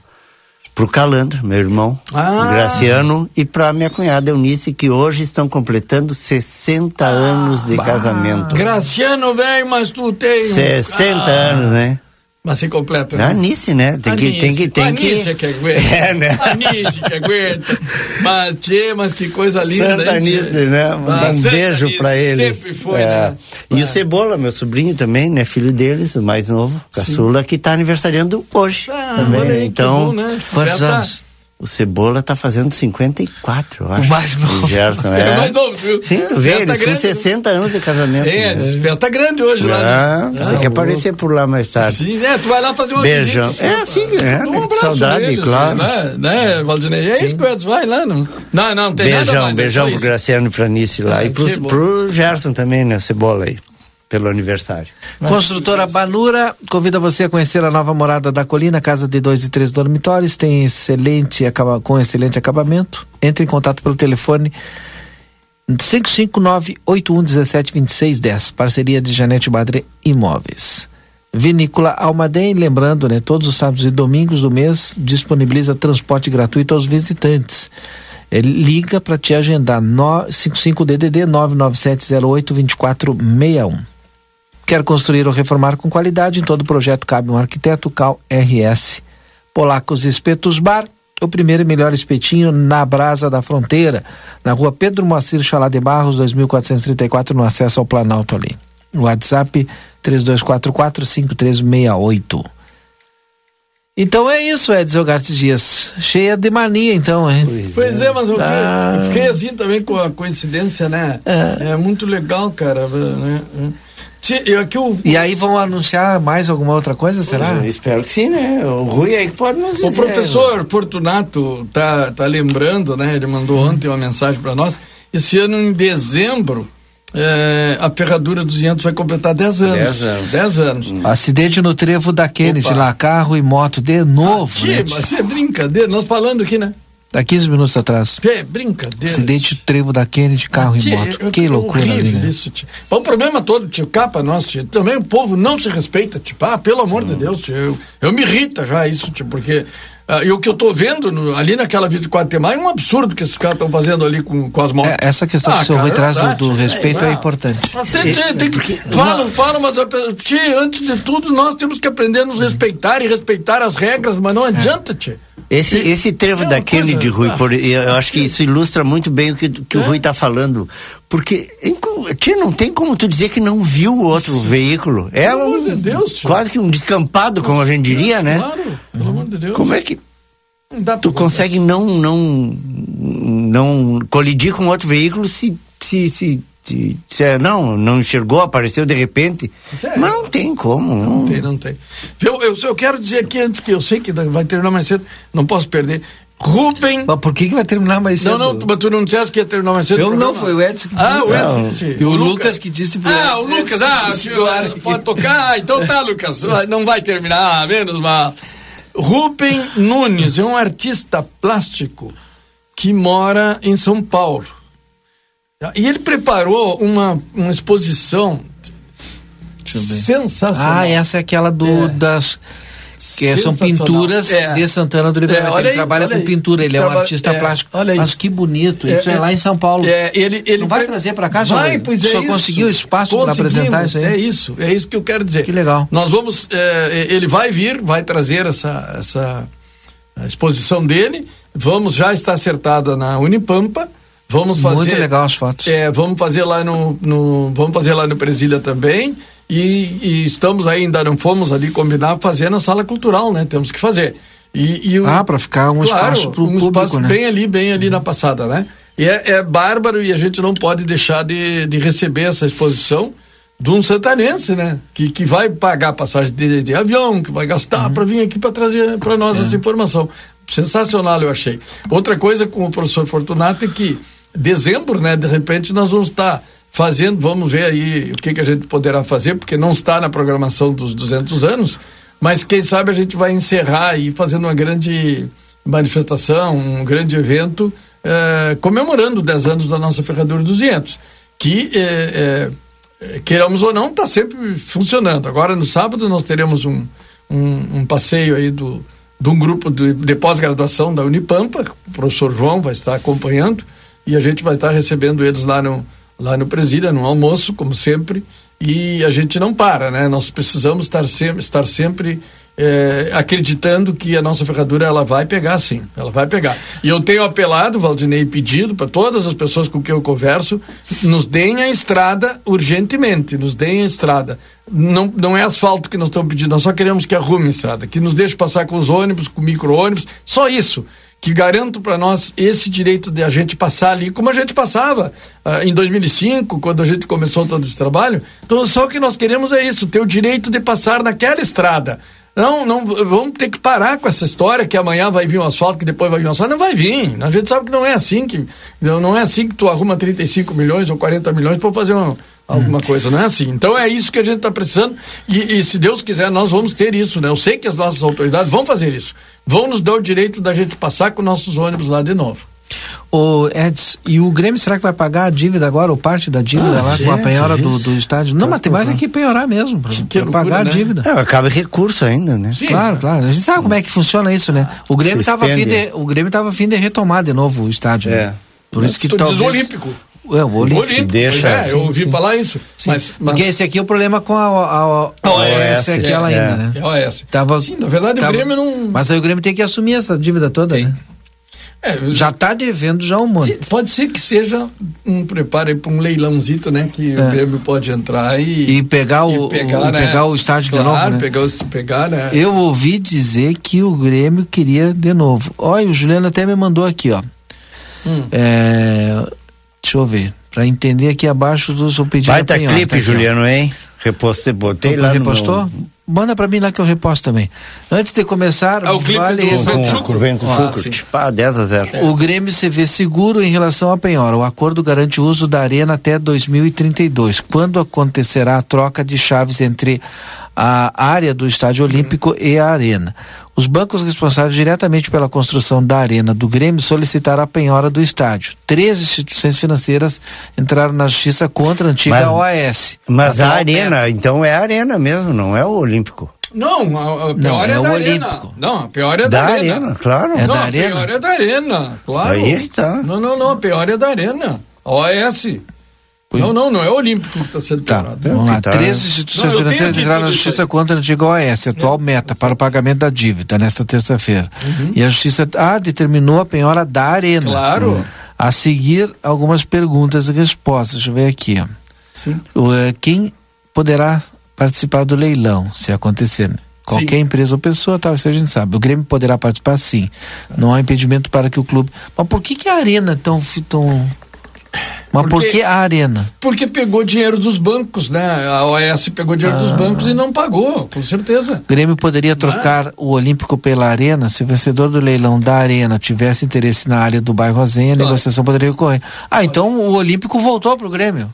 S5: pro Calandra, meu irmão, ah. Graciano, e pra minha cunhada Eunice, que hoje estão completando 60 ah, anos de bah. casamento.
S2: Graciano, velho, mas tu tem.
S5: 60 ah. anos, né?
S2: Mas se completa. Né?
S5: Anice, né? Tem que. Tem que, tem
S2: Anice
S5: que...
S2: que aguenta.
S5: É, né?
S2: Anice que aguenta. Mas, tchê, mas que coisa linda.
S5: Santa Anice, né?
S2: Ah,
S5: um
S2: Santa
S5: beijo
S2: Anice,
S5: pra eles.
S2: Sempre foi,
S5: É.
S2: né?
S5: E o Cebola, meu sobrinho também, né? Filho deles, o mais novo, caçula, que tá aniversariando hoje.
S2: Ah,
S5: também.
S2: olha aí, que
S5: então,
S2: bom, né?
S1: Quantos
S2: Festa-
S1: anos?
S5: O Cebola tá fazendo 54, eu acho.
S2: mais novo.
S5: O Gerson,
S2: É
S5: é.
S2: o mais novo, viu?
S5: Sim, tu vê,
S2: Festa
S5: eles com
S2: grande.
S5: 60 anos de casamento.
S2: É,
S5: né?
S2: festa grande hoje lá.
S5: Ah,
S2: né?
S5: tem que
S2: Ah,
S5: aparecer por lá mais tarde.
S2: Sim, é, tu vai lá fazer uma
S5: Beijão.
S2: visita.
S5: É assim, é,
S2: Um
S5: né?
S2: abraço
S5: Saudade,
S2: neles,
S5: claro.
S2: Né, né Valdinei? É isso eu ia dizer, vai lá. Não, não, não tem nada
S5: Beijão,
S2: mais. é
S5: beijão
S2: só
S5: pro
S2: isso.
S5: Graciano e pra Nice lá.
S2: Ah,
S5: e pro, pro Gerson também, né? Cebola aí. Pelo aniversário.
S1: Construtora Banura convida você a conhecer a nova morada da Colina, casa de dois e três dormitórios, tem excelente acaba, com excelente acabamento. Entre em contato pelo telefone 559-8117-2610, parceria de Janete Badre Imóveis. Vinícola Almaden, lembrando, né, todos os sábados e domingos do mês disponibiliza transporte gratuito aos visitantes. Ele liga para te agendar no, 55DDD 997082461. Quer construir ou reformar com qualidade? Em todo projeto cabe um arquiteto Cal RS. Polacos Espetos Bar, o primeiro e melhor espetinho na Brasa da Fronteira, na rua Pedro Moacir Chalá de Barros, 2434, no acesso ao Planalto ali. WhatsApp 3244-5368. Então é isso, Edson Gartes Dias. Cheia de mania, então, hein?
S2: Pois é, mas eu,
S1: Ah.
S2: eu fiquei assim também com a coincidência, né? É, muito legal, cara. Né? Eu-
S1: E aí vão anunciar mais alguma outra coisa, será?
S5: Eu espero que sim, né? O Rui aí que pode nos dizer.
S2: O professor Fortunato tá, tá lembrando, né? Ele mandou ontem uma mensagem para nós. Esse ano, em dezembro, é, a Ferradura 200 vai completar 10 anos.
S5: 10 anos.
S2: 10 anos.
S1: Acidente no trevo da Kennedy,
S2: Opa.
S1: lá, carro e moto de novo.
S2: Tchê,
S1: né?
S2: mas isso é brincadeira. Nós falando aqui, né?
S1: Há 15 minutos atrás.
S2: É brincadeira.
S1: Acidente no trevo da Kennedy, carro
S2: Tchê,
S1: e moto.
S2: eu-
S1: que loucura ali,
S2: horrível
S1: né?
S2: isso, o problema todo, tio, capa nosso, tio, também o povo não se respeita, tipo, ah, pelo amor de Deus, tio, eu, eu me irrita já isso, tio, porque ah, e o que eu tô vendo no- ali naquela 24 de maio é um absurdo que esses caras estão fazendo ali com, com as motos.
S1: É, essa questão que o senhor vai traz do, do respeito é,
S2: Ah,
S1: importante.
S2: mas tem- tem- tem que- falam, falam, mas tchê, antes de tudo nós temos que aprender a nos respeitar e respeitar as regras, mas não adianta, tchê.
S5: Esse, esse trevo
S2: É
S5: da Kennedy,
S2: coisa-
S5: Rui, por- eu acho que isso ilustra muito bem o que, que o Rui está falando. Porque tia, não tem como tu dizer que não viu o outro veículo. É
S2: Pelo amor
S5: um,
S2: de Deus,
S5: quase que um descampado, como a gente diria, né?
S2: Claro, pelo amor de Deus.
S5: Como é que tu consegue não, não, não colidir com outro veículo se, se, se, se, é- não, não enxergou, apareceu de repente?
S2: É-
S5: Mas não tem como. Não,
S2: Não tem, não tem. Eu, eu, eu quero dizer aqui antes que eu sei que vai terminar mais cedo, não posso perder. Rubem.
S1: Mas por que, que vai terminar mais cedo?
S2: Não, não, mas tu não disseste que ia terminar mais cedo.
S1: Eu não, foi o Edson que
S2: Ah,
S1: disse.
S2: o Edson que disse.
S1: E o Lucas que disse pro
S2: Ah, o Lucas, ah, tio, pode tocar. Ah, Então tá, Lucas. Não vai terminar, ah, menos mal. Rubem Nunes é um artista plástico que mora em São Paulo. E ele preparou uma, uma exposição sensacional.
S1: Ah, essa é aquela do das que são
S2: Sensacional.
S1: pinturas
S2: É.
S1: de Santana do Livramento.
S2: É, olha
S1: ele
S2: aí,
S1: trabalha com
S2: aí.
S1: pintura, ele é um
S2: Traba-
S1: artista
S2: é,
S1: plástico.
S2: olha aí.
S1: Mas que bonito, isso é,
S2: É,
S1: lá em São Paulo.
S2: É, ele, ele
S1: Não vai
S2: pre-
S1: trazer pra cá,
S2: Vai, pois é
S1: senhor
S2: isso.
S1: conseguiu espaço pra apresentar isso aí?
S2: É isso, é isso que eu quero dizer.
S1: Que legal.
S2: Nós vamos, é, ele vai vir, vai trazer essa, essa exposição dele. Vamos, já está acertada na Unipampa. Vamos fazer.
S1: Muito legal as fotos.
S2: É, vamos fazer lá no, no vamos fazer lá no Presília também. E, e estamos ainda não fomos ali combinar fazer na sala cultural, né? Temos que fazer. E, e o-
S1: Ah, para ficar um
S2: Claro,
S1: espaço pro
S2: um
S1: público,
S2: espaço
S1: né?
S2: bem ali, bem ali na passada, né? E é, é bárbaro e a gente não pode deixar de, de receber essa exposição de um santanense, né? Que, que vai pagar passagem de, de avião, que vai
S1: Uhum.
S2: gastar para vir aqui para trazer para nós
S1: É.
S2: essa informação. Sensacional, eu achei. Outra coisa com o professor Fortunato é que dezembro, né? De repente nós vamos estar fazendo, vamos ver aí o que, que a gente poderá fazer, porque não está na programação dos 200 anos, mas quem sabe a gente vai encerrar aí fazendo uma grande manifestação, um grande evento eh, comemorando 10 anos da nossa Ferradura 200, que eh, eh, queiramos ou não, está sempre funcionando. Agora, no sábado, nós teremos um, um, um passeio aí do, de um grupo de, de pós-graduação da Unipampa, o professor João vai estar acompanhando, e a gente vai estar recebendo eles lá no, lá no presídio, no almoço, como sempre, e a gente não para, né? Nós precisamos estar sempre, estar sempre é, acreditando que a nossa ferradura ela vai pegar sim, ela vai pegar. E eu tenho apelado, Valdinei, pedido para todas as pessoas com quem eu converso, nos deem a estrada urgentemente, nos deem a estrada. Não, não é asfalto que nós estamos pedindo, nós só queremos que arrume a estrada, que nos deixe passar com os ônibus, com micro-ônibus, só isso que garanto para nós esse direito de a gente passar ali como a gente passava uh, em 2005, quando a gente começou todo esse trabalho. Então, só o que nós queremos é isso, ter o direito de passar naquela estrada. Não, não, vamos ter que parar com essa história que amanhã vai vir um asfalto, que depois vai vir um asfalto. Não vai vir. A gente sabe que não é assim que não é assim que tu arruma 35 milhões ou 40 milhões para fazer uma, alguma coisa, não é assim. Então é isso que a gente está precisando e, e, se Deus quiser nós vamos ter isso, né? Eu sei que as nossas autoridades vão fazer isso, vão nos dar o direito da gente passar com nossos ônibus lá de novo.
S1: O Eds, e o Grêmio será que vai pagar a dívida agora, ou parte da dívida ah, lá com a penhora do, do estádio? Não, mas tem mais é que penhorar mesmo, para pagar né? a dívida.
S5: É, acaba recurso ainda, né?
S1: Sim, claro, claro. A gente sabe como é que funciona isso, né? O Grêmio estava afim de, o Grêmio tava afim de retomar de novo o estádio. Né? É. Né? Por isso que talvez...
S2: Olímpico.
S1: É, o Olímpico.
S2: Olímpico. Deixa, é, eu ouvi sim. falar isso. Mas, mas...
S1: Porque esse aqui é o problema com a, a, a, a OS, aquela é, ainda, né?
S2: É a OS. Tava, sim, na verdade tava, o Grêmio não...
S1: Mas aí o Grêmio tem que assumir essa dívida toda, né? É, já está devendo já um monte.
S2: Pode ser que seja um preparo para um leilãozito, né? Que é. o Grêmio pode entrar e,
S1: e pegar o, e pegar, o, né? pegar o estádio claro, de novo. Né?
S2: Pegar, pegar, né?
S1: Eu ouvi dizer que o Grêmio queria de novo. Olha, o Juliano até me mandou aqui, ó. Hum. É, deixa eu ver. Para entender aqui abaixo do seu pedido.
S5: Vai tá clipe, tá Juliano, hein? Repostei, botei então, lá
S1: repostou? no... Manda para mim lá que eu reposto também. Antes de começar,
S2: ah, o vale
S5: com, com, com, ah, Pá, 10 a 0.
S1: O Grêmio se vê seguro em relação à penhora. O acordo garante o uso da arena até 2032, quando acontecerá a troca de chaves entre a área do Estádio Olímpico e a Arena. Os bancos responsáveis diretamente pela construção da Arena do Grêmio solicitaram a penhora do estádio. Três instituições financeiras entraram na justiça contra a antiga mas, OAS.
S5: Mas a Arena, então é a Arena mesmo, não é o Olímpico.
S2: Não, a, a pior não, é, é o Olímpico. Não, a pior é da, da arena. arena.
S5: claro.
S2: É
S5: não,
S2: da a arena? pior é da Arena, claro.
S5: Aí tá.
S2: Não, não, não, a pior é da Arena. A OAS. Pois não, não, não é o Olímpico que está sendo tá,
S1: Vamos lá. Tá. Três instituições financeiras entraram na justiça contra a antiga OAS, atual meta para o pagamento da dívida nesta terça-feira. Uhum. E a justiça ah, determinou a penhora da arena.
S2: Claro. Uhum.
S1: A seguir, algumas perguntas e respostas. Deixa eu ver aqui.
S2: Sim.
S1: O, eh, quem poderá participar do leilão, se acontecer? Né? Qualquer sim. empresa ou pessoa, tal, isso a gente sabe. O Grêmio poderá participar sim. Não há impedimento para que o clube. Mas por que, que a arena é tão, tão mas porque, por que a arena?
S2: Porque pegou dinheiro dos bancos, né? A OAS pegou dinheiro ah. dos bancos e não pagou, com certeza.
S1: O Grêmio poderia né? trocar o Olímpico pela arena se o vencedor do leilão da arena tivesse interesse na área do bairro Rosenha, a negociação poderia ocorrer. Ah, então o Olímpico voltou para o Grêmio.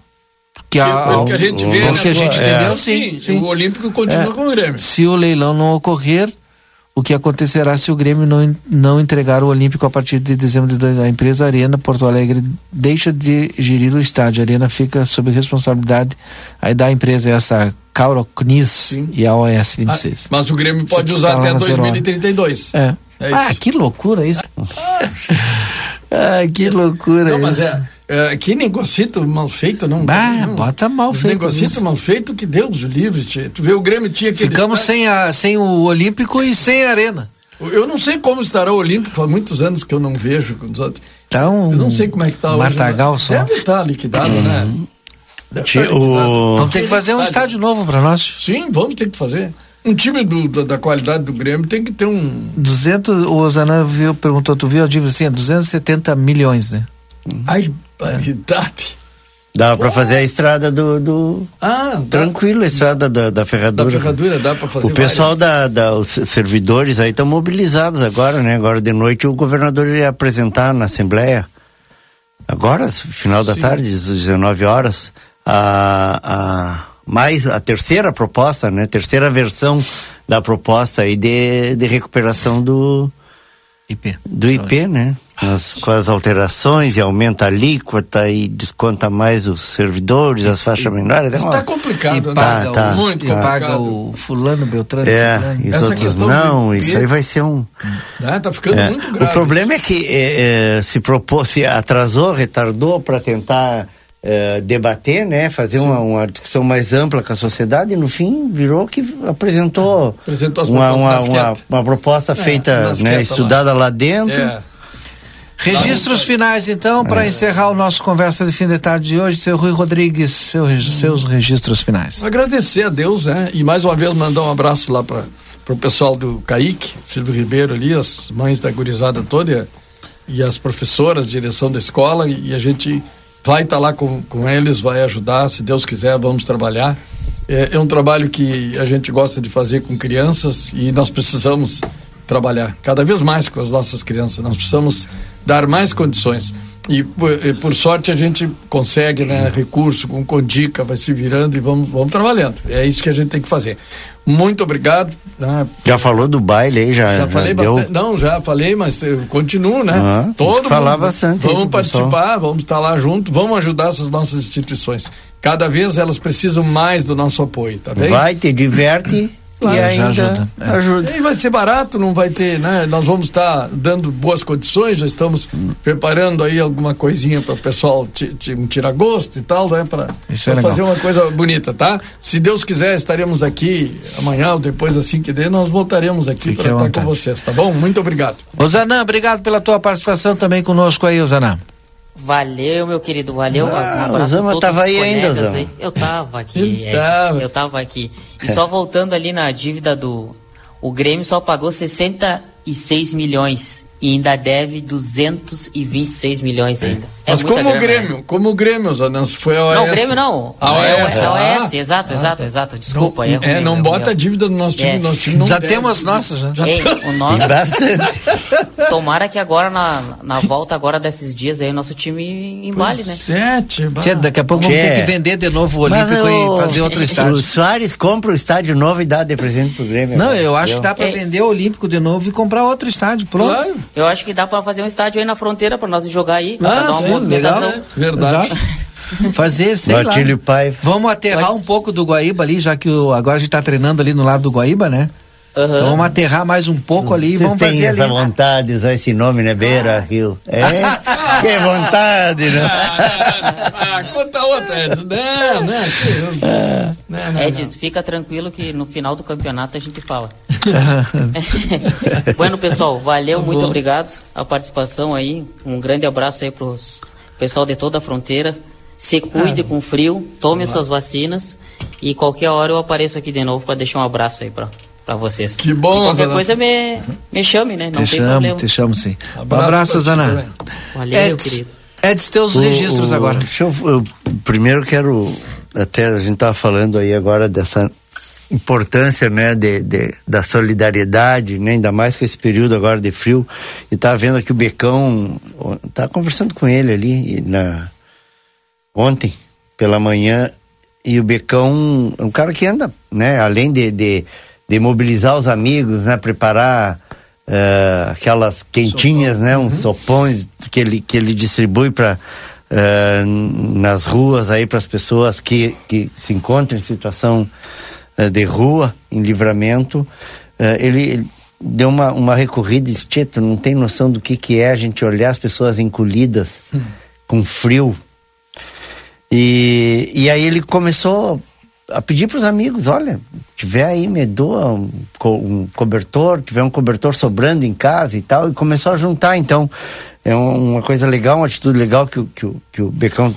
S2: Que a, o que a gente vê,
S1: né? que a gente entendeu, é. sim,
S2: sim, O Olímpico continua é, com o Grêmio.
S1: Se o leilão não ocorrer, o que acontecerá se o Grêmio não, não entregar o Olímpico a partir de dezembro da empresa Arena Porto Alegre deixa de gerir o estádio. A Arena fica sob responsabilidade aí da empresa essa Caurocnis e a OS 26.
S2: Ah, mas o Grêmio pode usar até 2032.
S1: É. é ah, que loucura isso. ah, que loucura não, isso. Mas é,
S2: é, que negocito mal feito, não.
S1: Ah, não. bota mal feito.
S2: Negocito mal feito que Deus o livre, tia. Tu vê, o Grêmio tinha
S1: que. Ficamos sem, a, sem o Olímpico e sem a Arena.
S2: Eu não sei como estará o Olímpico, há muitos anos que eu não vejo com os outros.
S1: Então,
S2: eu não sei como é que está
S1: hoje. Matagal só.
S2: Deve estar liquidado, né?
S1: Deve estar liquidado. O... Vamos ter que fazer um estádio novo para nós.
S2: Sim, vamos ter que fazer. Um time do, da, da, qualidade do Grêmio tem que ter um.
S1: 200, o Zanan viu, perguntou, tu viu a dívida assim, 270 milhões, né?
S2: Ai, paridade.
S5: Dá para fazer a estrada do. do...
S2: Ah,
S5: tranquilo, a estrada da, da ferradura.
S2: Da ferradura dá para fazer.
S5: O pessoal da, da, os servidores aí estão mobilizados agora, né? Agora de noite o governador ia apresentar na Assembleia. Agora, final da Sim. tarde, às 19 horas, a, a, mais a terceira proposta, né? Terceira versão da proposta aí de, de recuperação do.
S1: IP.
S5: Do IP, né? As, com as alterações e aumenta a alíquota e desconta mais os servidores, as faixas menores.
S2: Está é complicado,
S1: e
S2: né?
S1: Paga tá, tá, muito. Tá. paga o fulano, Beltrano.
S5: É, e os outros não, isso aí vai ser um...
S2: É, tá ficando é. muito grave.
S5: O problema é que é, é, se propôs, se atrasou, retardou para tentar uh, debater, né? Fazer uma, uma, discussão mais ampla com a sociedade e no fim virou que apresentou,
S2: apresentou
S5: uma, uma, uma, uma, proposta é, feita, né? Estudada lá, lá dentro.
S1: Registros finais, então, para é. encerrar o nosso conversa de fim de tarde de hoje, seu Rui Rodrigues, seus, seus registros finais.
S2: Agradecer a Deus, né? E mais uma vez mandar um abraço lá para o pessoal do CAIC, Silvio Ribeiro ali, as mães da gurizada toda e as professoras, direção da escola, e a gente vai estar tá lá com, com eles, vai ajudar, se Deus quiser, vamos trabalhar. É, é um trabalho que a gente gosta de fazer com crianças e nós precisamos trabalhar cada vez mais com as nossas crianças. Nós precisamos dar mais condições. E por, e por, sorte a gente consegue, né, recurso com Condica, vai se virando e vamos, vamos trabalhando. É isso que a gente tem que fazer. Muito obrigado. Né?
S5: Já falou do baile aí, já.
S2: Já falei já bastante. Deu... Não, já falei, mas continuo, né?
S5: Ah, Todo falar mundo. bastante.
S2: Vamos participar, vamos estar lá junto, vamos ajudar essas nossas instituições. Cada vez elas precisam mais do nosso apoio, tá bem?
S5: Vai, te diverte Claro, e ainda ajuda. É.
S2: ajuda. E vai ser barato, não vai ter, né? Nós vamos estar dando boas condições, já estamos hum. preparando aí alguma coisinha para o pessoal tirar gosto e tal, né? Para é fazer uma coisa bonita, tá? Se Deus quiser, estaremos aqui amanhã ou depois assim que der, nós voltaremos aqui para estar com vocês, tá bom? Muito obrigado.
S1: Osanã, obrigado pela tua participação também conosco aí, Osanã.
S7: Valeu, meu querido, valeu.
S5: Ah, um abraço Zama tava aí ainda, Zama. Aí.
S7: Eu tava aqui, Edson, eu tava aqui. E só voltando ali na dívida do... O Grêmio só pagou 66 milhões e ainda deve 226 milhões ainda.
S2: É Mas como o Grêmio, né? como o Grêmio, Zananço, foi a OS.
S7: Não, o Grêmio não.
S2: A OS.
S7: A OS, exato, exato, exato. Desculpa.
S2: Não, é, não bota a dívida do nosso time, é. nosso time não
S1: Já deve. temos nossas, já. já
S7: Ei, o nosso... Tomara que agora, na, na volta agora desses dias aí, o nosso time embale, né?
S1: Sete, Tchê, daqui a pouco vamos ter que vender de novo o Olímpico o, e fazer outro estádio.
S5: O Soares compra o estádio novo e dá de presente pro Grêmio.
S1: Não, eu acho que dá pra vender o Olímpico de novo e comprar outro estádio, pronto. Claro.
S7: Eu acho que dá pra fazer um estádio aí na fronteira pra nós jogar aí. Ah, dar uma sim, movimentação. Legal, né?
S2: Verdade.
S1: Fazer, sei
S5: Batilho lá. Pai.
S1: Vamos aterrar um pouco do Guaíba ali, já que o, agora a gente tá treinando ali no lado do Guaíba, né? Uhum. Então vamos aterrar mais um pouco ali e vamos fazer ali.
S5: essa vontade de usar esse nome, né? Beira ah. Rio. É? que vontade, né?
S2: ah, ah, conta outra, Edson. Não, não,
S7: não, não, Edson, fica tranquilo que no final do campeonato a gente fala. bueno, pessoal, valeu, tá muito obrigado a participação aí. Um grande abraço aí pros pessoal de toda a fronteira. Se cuide ah. com frio, tome suas vacinas e qualquer hora eu apareço aqui de novo para deixar um abraço aí para para vocês.
S2: Que bom,
S7: e Qualquer Zana. coisa me, me chame, né? Não
S1: te
S7: tem
S1: chamo,
S7: problema.
S1: Te chamo sim. Abraço, um abraço Zana.
S7: Valeu, Eds, querido.
S1: Eds, teus o, registros
S5: o,
S1: agora.
S5: Eu, eu, primeiro quero, até a gente tava falando aí agora dessa importância né de, de, da solidariedade né ainda mais com esse período agora de frio e tá vendo aqui o Becão tá conversando com ele ali na ontem pela manhã e o Becão é um cara que anda né além de, de de mobilizar os amigos, né? Preparar uh, aquelas quentinhas, Sopão. né? Uns uhum. sopões que ele, que ele distribui para uh, eh, nas ruas aí para as pessoas que, que se encontram em situação de rua, em livramento. ele, ele deu uma, uma recorrida e disse, não tem noção do que, que é a gente olhar as pessoas encolhidas, hum. com frio. E, e aí ele começou a pedir para os amigos, olha, tiver aí, me doa um, um, cobertor, tiver um cobertor sobrando em casa e tal, e começou a juntar, então, é uma coisa legal, uma atitude legal que, que, que o Becão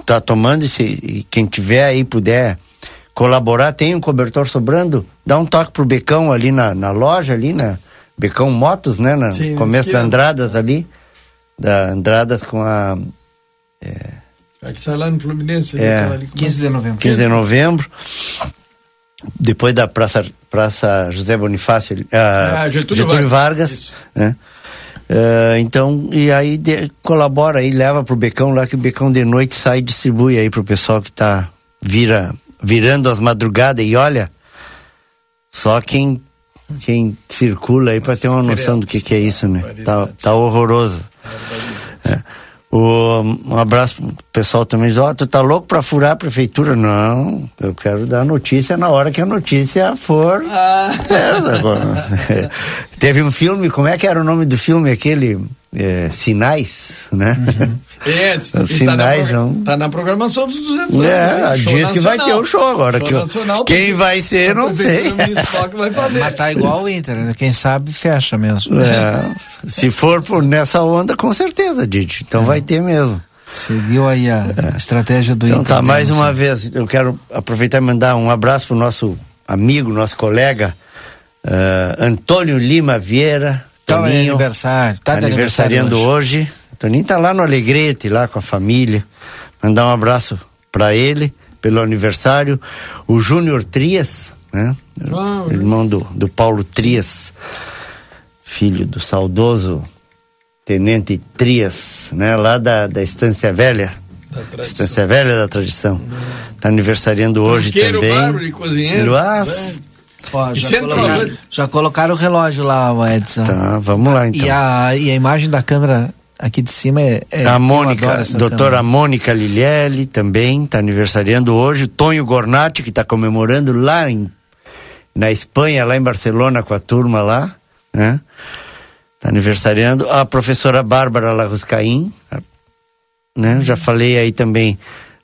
S5: está tomando, e, se, e quem tiver aí puder colaborar, tem um cobertor sobrando, dá um toque pro Becão ali na, na loja, ali na Becão Motos, né, no Sim, começo da Andradas ali, da Andradas com a... É,
S2: é que sai lá no Fluminense.
S5: É,
S1: ali, 15 de novembro.
S5: 15 de novembro. Depois da Praça, Praça José Bonifácio, uh, ah, Getúlio, Getúlio Vargas. Vargas né? Uh, então, e aí de, colabora aí, leva pro Becão lá, que o Becão de noite sai e distribui aí pro pessoal que tá vira, virando as madrugadas e olha, só quem quem circula aí para ter uma noção do que, que é isso, né? Tá, tá horroroso. É. O, um abraço pro pessoal também diz, ó, oh, tu tá louco pra furar a prefeitura? Não, eu quero dar notícia na hora que a notícia for. Ah. É, Teve um filme, como é que era o nome do filme aquele? É, sinais, né?
S2: Uhum. É,
S5: Os sinais
S2: tá na,
S5: não.
S2: Tá na programação dos 200 anos.
S5: É,
S2: né?
S5: diz
S2: Show
S5: que vai
S2: nacional.
S5: ter o show agora.
S2: Show
S5: que,
S2: nacional,
S5: quem
S2: porque
S5: vai ser,
S2: a
S5: não sei.
S2: Vai fazer.
S1: Mas tá igual o Inter, né? Quem sabe fecha mesmo.
S5: É, se for por nessa onda, com certeza, Didi. Então vai ter mesmo.
S1: Seguiu aí a estratégia do
S5: Então
S1: Inter.
S5: tá, mais
S1: mesmo,
S5: uma
S1: assim.
S5: vez, eu quero aproveitar e mandar um abraço pro nosso amigo, nosso colega, eh, Antônio Lima Vieira.
S1: Então é
S5: Toninho,
S1: aniversário, tá de
S5: aniversariando
S1: aniversário
S5: hoje. Toninho tá lá no Alegrete, lá com a família. Mandar um abraço para ele pelo aniversário. O Júnior Trias, né? Irmão do, do Paulo Trias, filho do saudoso Tenente Trias, né? Lá da, da Estância Velha. Estância Velha da Tradição. Tá aniversariando hoje
S2: Tranqueiro,
S5: também.
S2: bárbaro cozinheiro.
S5: Luaz.
S1: Ó, já,
S2: centroavante.
S1: colocaram, já colocaram o relógio lá, o Edson.
S5: Tá, vamos lá então.
S1: E a, e a imagem da câmera aqui de cima é. é
S5: a Mônica, doutora
S1: câmera.
S5: Mônica Lilielli também está aniversariando hoje. O Tonho Gornati, que está comemorando lá em, na Espanha, lá em Barcelona, com a turma lá, né? Está aniversariando. A professora Bárbara Larruscaim, a- né? Já falei aí também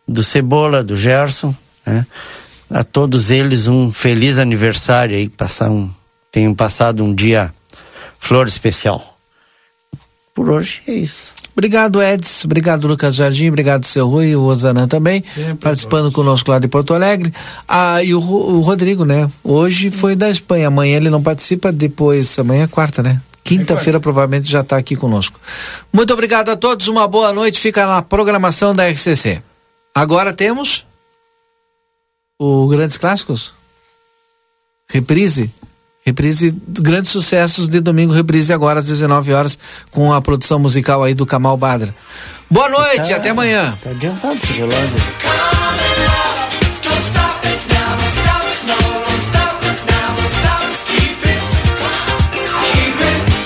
S5: do Cebola, do Gerson, né? A todos eles um feliz aniversário aí, passar um, tenham passado um dia flor especial. Por hoje é isso.
S1: Obrigado, Edson. Obrigado, Lucas Jardim. Obrigado, seu Rui. O Osanã também. participando conosco lá de Porto Alegre. Ah, e o, o Rodrigo, né? Hoje foi da Espanha. Amanhã ele não participa. Depois, amanhã é quarta, né? Quinta-feira provavelmente já está aqui conosco. Muito obrigado a todos. Uma boa noite. Fica na programação da RCC. Agora temos o Grandes Clássicos. Reprise. Reprise grandes sucessos de domingo, reprise agora às 19 horas com a produção musical aí do Kamal Badra. Boa noite,
S5: Tá-
S1: até amanhã.
S5: Tá adiantado esse relógio.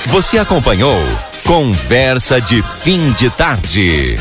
S8: Você acompanhou Conversa de Fim de Tarde.